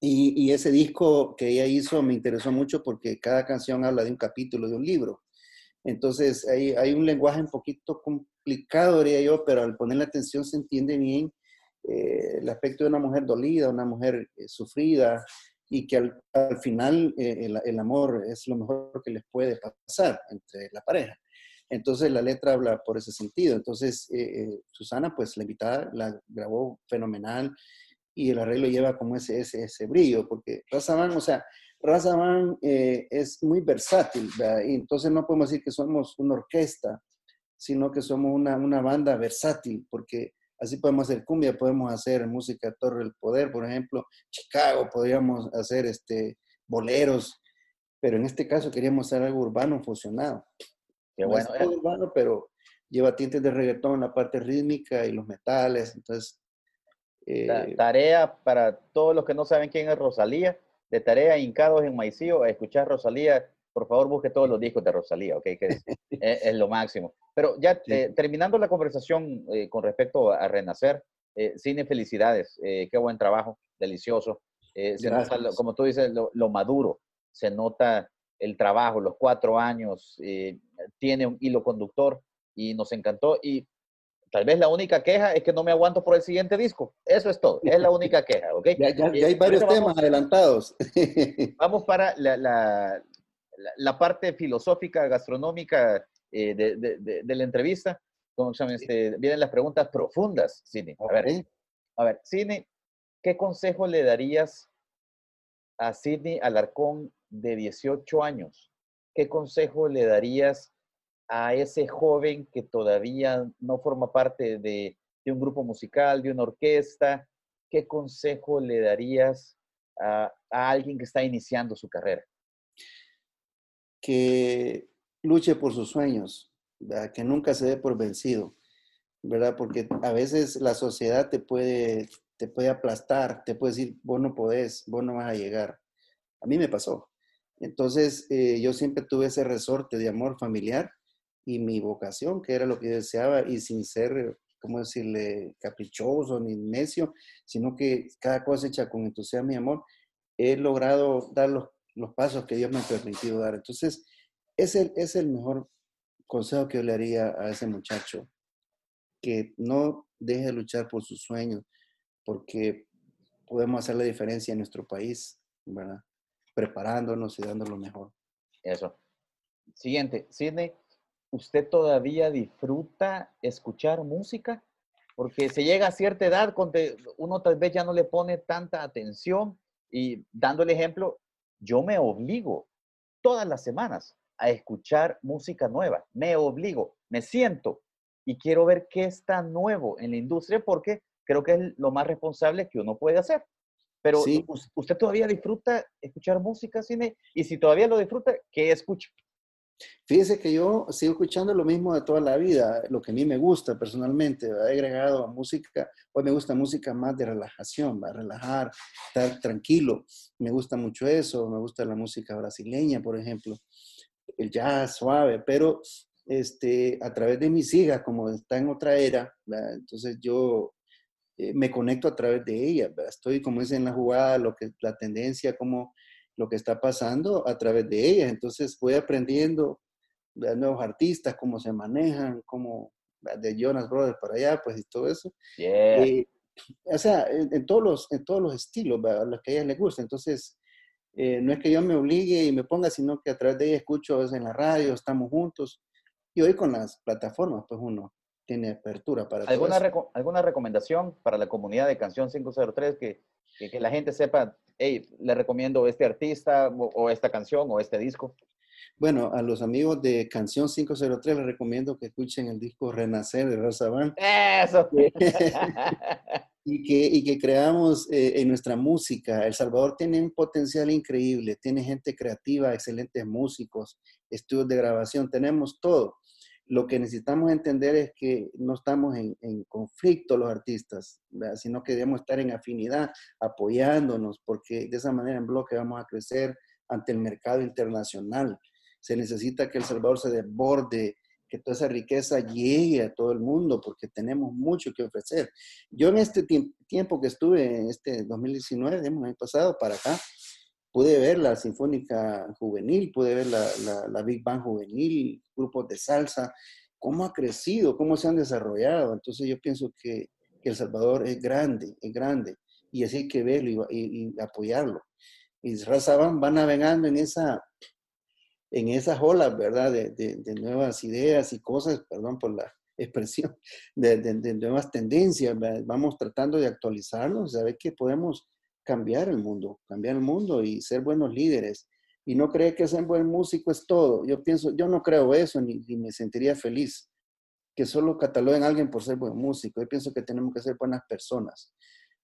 y, y ese disco que ella hizo me interesó mucho porque cada canción habla de un capítulo de un libro. Entonces, hay, hay un lenguaje un poquito complicado, diría yo, pero al poner la atención se entiende bien eh, el aspecto de una mujer dolida, una mujer eh, sufrida, y que al, al final eh, el, el amor es lo mejor que les puede pasar entre la pareja. Entonces la letra habla por ese sentido. Entonces eh, eh, Susana, pues la invitada, la grabó fenomenal y el arreglo lleva como ese, ese, ese brillo, porque Raza Band, o sea, Raza eh, es muy versátil, ¿verdad? y entonces no podemos decir que somos una orquesta, sino que somos una, una banda versátil, porque así podemos hacer cumbia, podemos hacer música Torre del Poder, por ejemplo, Chicago, podríamos hacer este, boleros, pero en este caso queríamos hacer algo urbano fusionado. Qué No bueno. es todo urbano, pero lleva tintes de reggaetón en la parte rítmica y los metales, entonces... Ta- eh, Tarea para todos los que no saben quién es Rosalía, de tarea hincados en Maicío a escuchar Rosalía, por favor busque todos los discos de Rosalía, ¿ok? Que es, es- es lo máximo. Pero ya Sí. eh, terminando la conversación eh, con respecto a, Renacer, eh, Cine, felicidades, eh, qué buen trabajo, delicioso. Eh, se nota, como tú dices, lo, lo maduro, se nota el trabajo, los cuatro años, eh, tiene un hilo conductor y nos encantó. Y tal vez la única queja es que no me aguanto por el siguiente disco. Eso es todo, es la única queja, ¿ok? ya, ya- ya hay varios temas vamos- adelantados. Vamos para la, la- la- la parte filosófica, gastronómica eh, de, de- de- de la entrevista. ¿Cómo se llama? Este, vienen las preguntas profundas, Cine. A ver, a ver, Cine, ¿qué consejo le darías a Sidney Alarcón de 18 años, ¿qué consejo le darías a ese joven que todavía no forma parte de, de un grupo musical, de una orquesta? ¿Qué consejo le darías a, a alguien que está iniciando su carrera? Que luche por sus sueños, que nunca se dé por vencido, ¿verdad? Porque a veces la sociedad te puede, te puede aplastar, te puede decir, vos no podés, vos no vas a llegar. A mí me pasó. Entonces, eh, yo siempre tuve ese resorte de amor familiar y mi vocación, que era lo que deseaba, y sin ser, ¿cómo decirle?, caprichoso ni necio, sino que cada cosa hecha con entusiasmo y amor, he logrado dar los, los pasos que Dios me ha permitido dar. Entonces, es el, es el mejor consejo que yo le haría a ese muchacho, que no deje de luchar por sus sueños, porque podemos hacer la diferencia en nuestro país, ¿verdad? Preparándonos y dando lo mejor. Eso. Siguiente, Sidney, ¿usted todavía disfruta escuchar música? Porque se llega a cierta edad uno tal vez ya no le pone tanta atención y dando el ejemplo, yo me obligo todas las semanas a escuchar música nueva, me obligo, me siento y quiero ver qué está nuevo en la industria porque creo que es lo más responsable que uno puede hacer. Pero Sí. usted todavía disfruta escuchar música, cine, y si todavía lo disfruta, ¿qué escucha? Fíjese que yo sigo escuchando lo mismo de toda la vida, lo que a mí me gusta personalmente, ¿verdad? he agregado a música, pues me gusta música más de relajación, va relajar, estar tranquilo, me gusta mucho eso, me gusta la música brasileña, por ejemplo, el jazz suave, pero este, a través de mis hijas, como está en otra era, ¿verdad? entonces yo eh, me conecto a través de ellas, ¿verdad? estoy como es en la jugada, lo que, la tendencia, como lo que está pasando a través de ellas. Entonces voy aprendiendo de nuevos artistas, cómo se manejan, cómo de Jonas Brothers para allá, pues y todo eso. Yeah. Eh, o sea, en, en todos los, en todos los estilos, ¿verdad? los que a ellas les gusta. Entonces, eh, no es que yo me obligue y me ponga, sino que a través de ella escucho a veces en la radio, estamos juntos. Y hoy con las plataformas, pues uno tiene apertura para todo ¿Alguna, eso. reco- ¿Alguna recomendación para la comunidad de Canción 503 que, que, que la gente sepa, hey, le recomiendo este artista o, o esta canción o este disco? Bueno, a los amigos de Canción 503 les recomiendo que escuchen el disco Renacer de Rosa Van. Eso. y que, y que creamos eh, en nuestra música. El Salvador tiene un potencial increíble, tiene gente creativa, excelentes músicos, estudios de grabación, tenemos todo. Lo que necesitamos entender es que no estamos en, conflicto los artistas, sino que debemos estar en afinidad, apoyándonos, porque de esa manera en bloque vamos a crecer ante el mercado internacional. Se necesita que El Salvador se desborde, que toda esa riqueza llegue a todo el mundo, porque tenemos mucho que ofrecer. Yo en este tiemp- tiempo que estuve, en este 2019, digamos, el año pasado, para acá, pude ver la Sinfónica Juvenil, pude ver la, la, la Big Band Juvenil, grupos de salsa, cómo ha crecido, cómo se han desarrollado. Entonces yo pienso que, que El Salvador es grande, es grande, y así hay que verlo y, y- y apoyarlo. Y Raza van, va navegando en esa, en esas olas, ¿verdad? De, de- de nuevas ideas y cosas, perdón por la expresión, de- de nuevas tendencias. ¿verdad? Vamos tratando de actualizarnos, saber que podemos cambiar el mundo, cambiar el mundo y ser buenos líderes. Y no creer que ser buen músico es todo. Yo pienso, yo no creo eso, ni, me sentiría feliz que solo cataloguen a alguien por ser buen músico. Yo pienso que tenemos que ser buenas personas,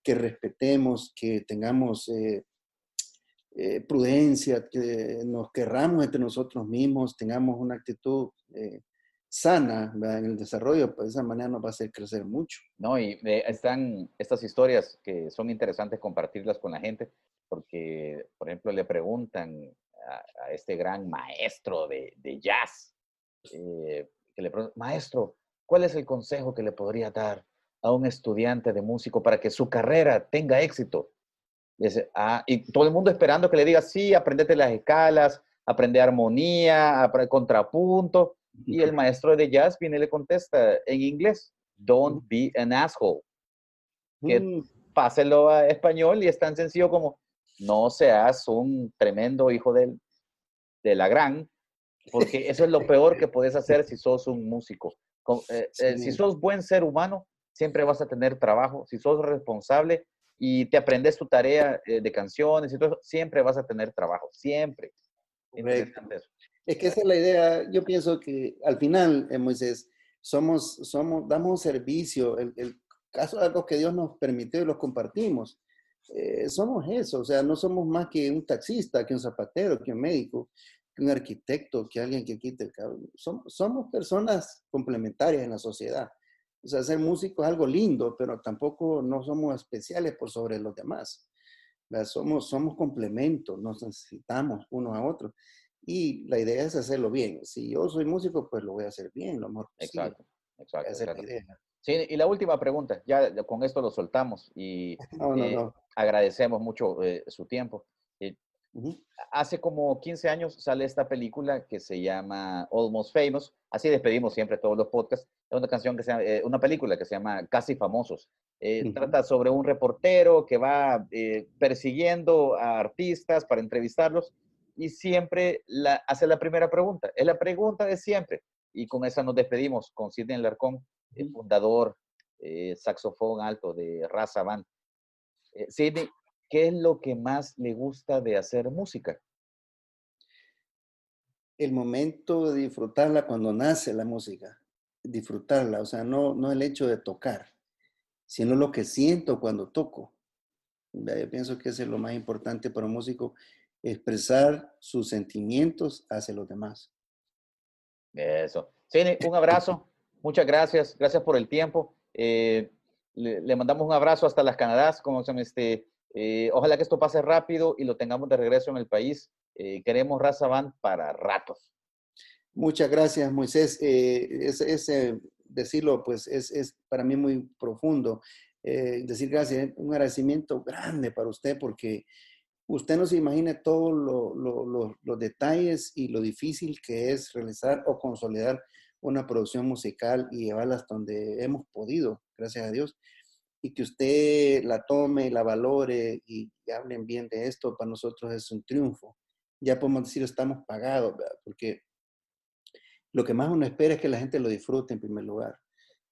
que respetemos, que tengamos eh, eh, prudencia, que nos querramos entre nosotros mismos, tengamos una actitud eh, sana ¿verdad? en el desarrollo, pues de esa manera nos va a hacer crecer mucho. No, y eh, están estas historias que son interesantes compartirlas con la gente, porque, por ejemplo, le preguntan a, este gran maestro de, de jazz, eh, maestro, ¿cuál es el consejo que le podría dar a un estudiante de músico para que su carrera tenga éxito? Y, dice, "Ah", y todo el mundo esperando que le diga, sí, aprendete las escalas, aprende armonía, aprende contrapunto. Y el maestro de jazz viene y le contesta en inglés, don't be an asshole. Que Mm, páselo a español y es tan sencillo como, no seas un tremendo hijo del- de la gran, porque eso es lo peor que puedes hacer si sos un músico. Eh, eh, si sos buen ser humano, siempre vas a tener trabajo. Si sos responsable, y te aprendes tu tarea eh, de canciones y todo eso, siempre vas a tener trabajo, siempre. Interesante eso. Es que esa es la idea. Yo pienso que al final, eh, Moisés, somos, somos, damos servicio. El, caso de algo que Dios nos permitió y los compartimos. Eh, somos eso, o sea, no somos más que un taxista, que un zapatero, que un médico, que un arquitecto, que alguien que quite el cabello. Somos, personas complementarias en la sociedad. O sea, ser músico es algo lindo, pero tampoco no somos especiales por sobre los demás. Somos, somos complementos, nos necesitamos unos a otros. Y la idea es hacerlo bien. Si yo soy músico, pues lo voy a hacer bien, lo mejor posible. Exacto, exacto. Esa es la exacto. idea. Sí, y la última pregunta, ya con esto lo soltamos y No, no, eh, no. agradecemos mucho eh, su tiempo. Eh, hace como 15 años sale esta película que se llama Almost Famous. Así despedimos siempre todos los podcasts. Es una canción que se llama, eh, una película que se llama Casi Famosos. Eh, Ujú. Trata sobre un reportero que va persiguiendo a artistas para entrevistarlos y siempre la, hace la primera pregunta. Es la pregunta de siempre. Y con esa nos despedimos con Sidney Larcón, el fundador, eh, saxofón alto de Raza Band. Eh, Sidney, ¿qué es lo que más le gusta de hacer música? el momento de disfrutarla cuando nace la música, disfrutarla, o sea, no, no el hecho de tocar, sino lo que siento cuando toco. Yo pienso que eso es lo más importante para un músico, expresar sus sentimientos hacia los demás. Eso. Sidney, un abrazo. Muchas gracias. Gracias por el tiempo. Eh, le, le mandamos un abrazo hasta las Canadás. Como este, eh, ojalá que esto pase rápido y lo tengamos de regreso en el país. Eh, queremos Raza para ratos. Muchas gracias, Moisés. Ese decirlo, pues, es, es para mí muy profundo. Decir gracias, un agradecimiento grande para usted porque usted no se imagina todos lo- lo- lo- los detalles y lo difícil que es realizar o consolidar una producción musical y llevarla hasta donde hemos podido, gracias a Dios. Y que usted la tome, la valore y, y hablen bien de esto, para nosotros es un triunfo. Ya podemos decir, estamos pagados, ¿verdad? porque lo que más uno espera es que la gente lo disfrute en primer lugar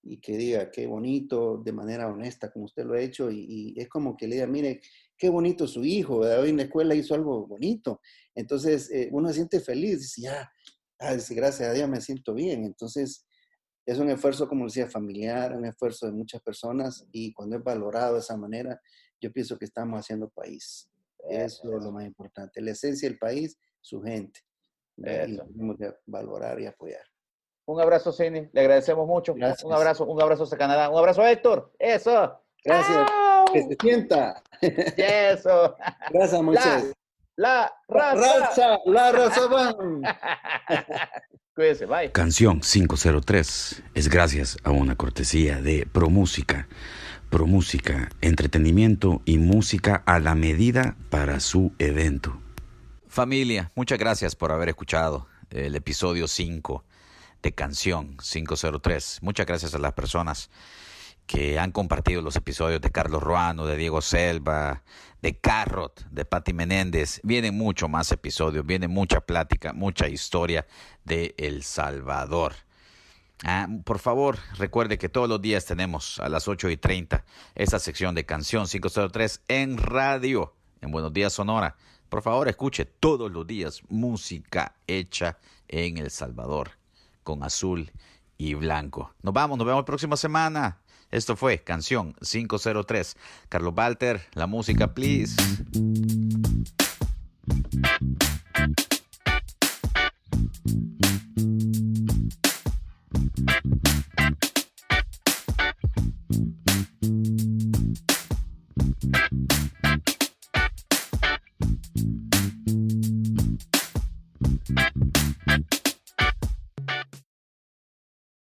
y que diga qué bonito de manera honesta como usted lo ha hecho y, y es como que le diga, mire, qué bonito su hijo, ¿verdad? hoy en la escuela hizo algo bonito. Entonces eh, uno se siente feliz, dice, ya, ah, dice, gracias a Dios me siento bien. Entonces es un esfuerzo, como decía, familiar, un esfuerzo de muchas personas y cuando es valorado de esa manera, yo pienso que estamos haciendo país. Eso es lo más importante. La esencia del país, su gente. Y lo tenemos que valorar y apoyar. Un abrazo, Sidney. Le agradecemos mucho. Gracias. Un abrazo, un abrazo hasta Canadá. Un abrazo, Héctor. Eso. Gracias. ¡Au! Que se sienta. Eso. Gracias, Moisés. La La raza. raza, la raza van. Cuídense, bye. Canción 503 es gracias a una cortesía de ProMúsica. ProMúsica, entretenimiento y música a la medida para su evento. Familia, muchas gracias por haber escuchado el episodio 5 de Canción 503. Muchas gracias a las personas que han compartido los episodios de Carlos Ruano, de Diego Selva, de Carrot, de Patti Menéndez. Vienen mucho más episodios, viene mucha plática, mucha historia de El Salvador. Ah, por favor, recuerde que todos los días tenemos a las 8 y 30 esta sección de Canción 503 en radio, en Buenos Días Sonora. Por favor, escuche todos los días música hecha en El Salvador, con azul y blanco. Nos vamos, nos vemos la próxima semana. Esto fue Canción 503. Carlos Walter, la música, please.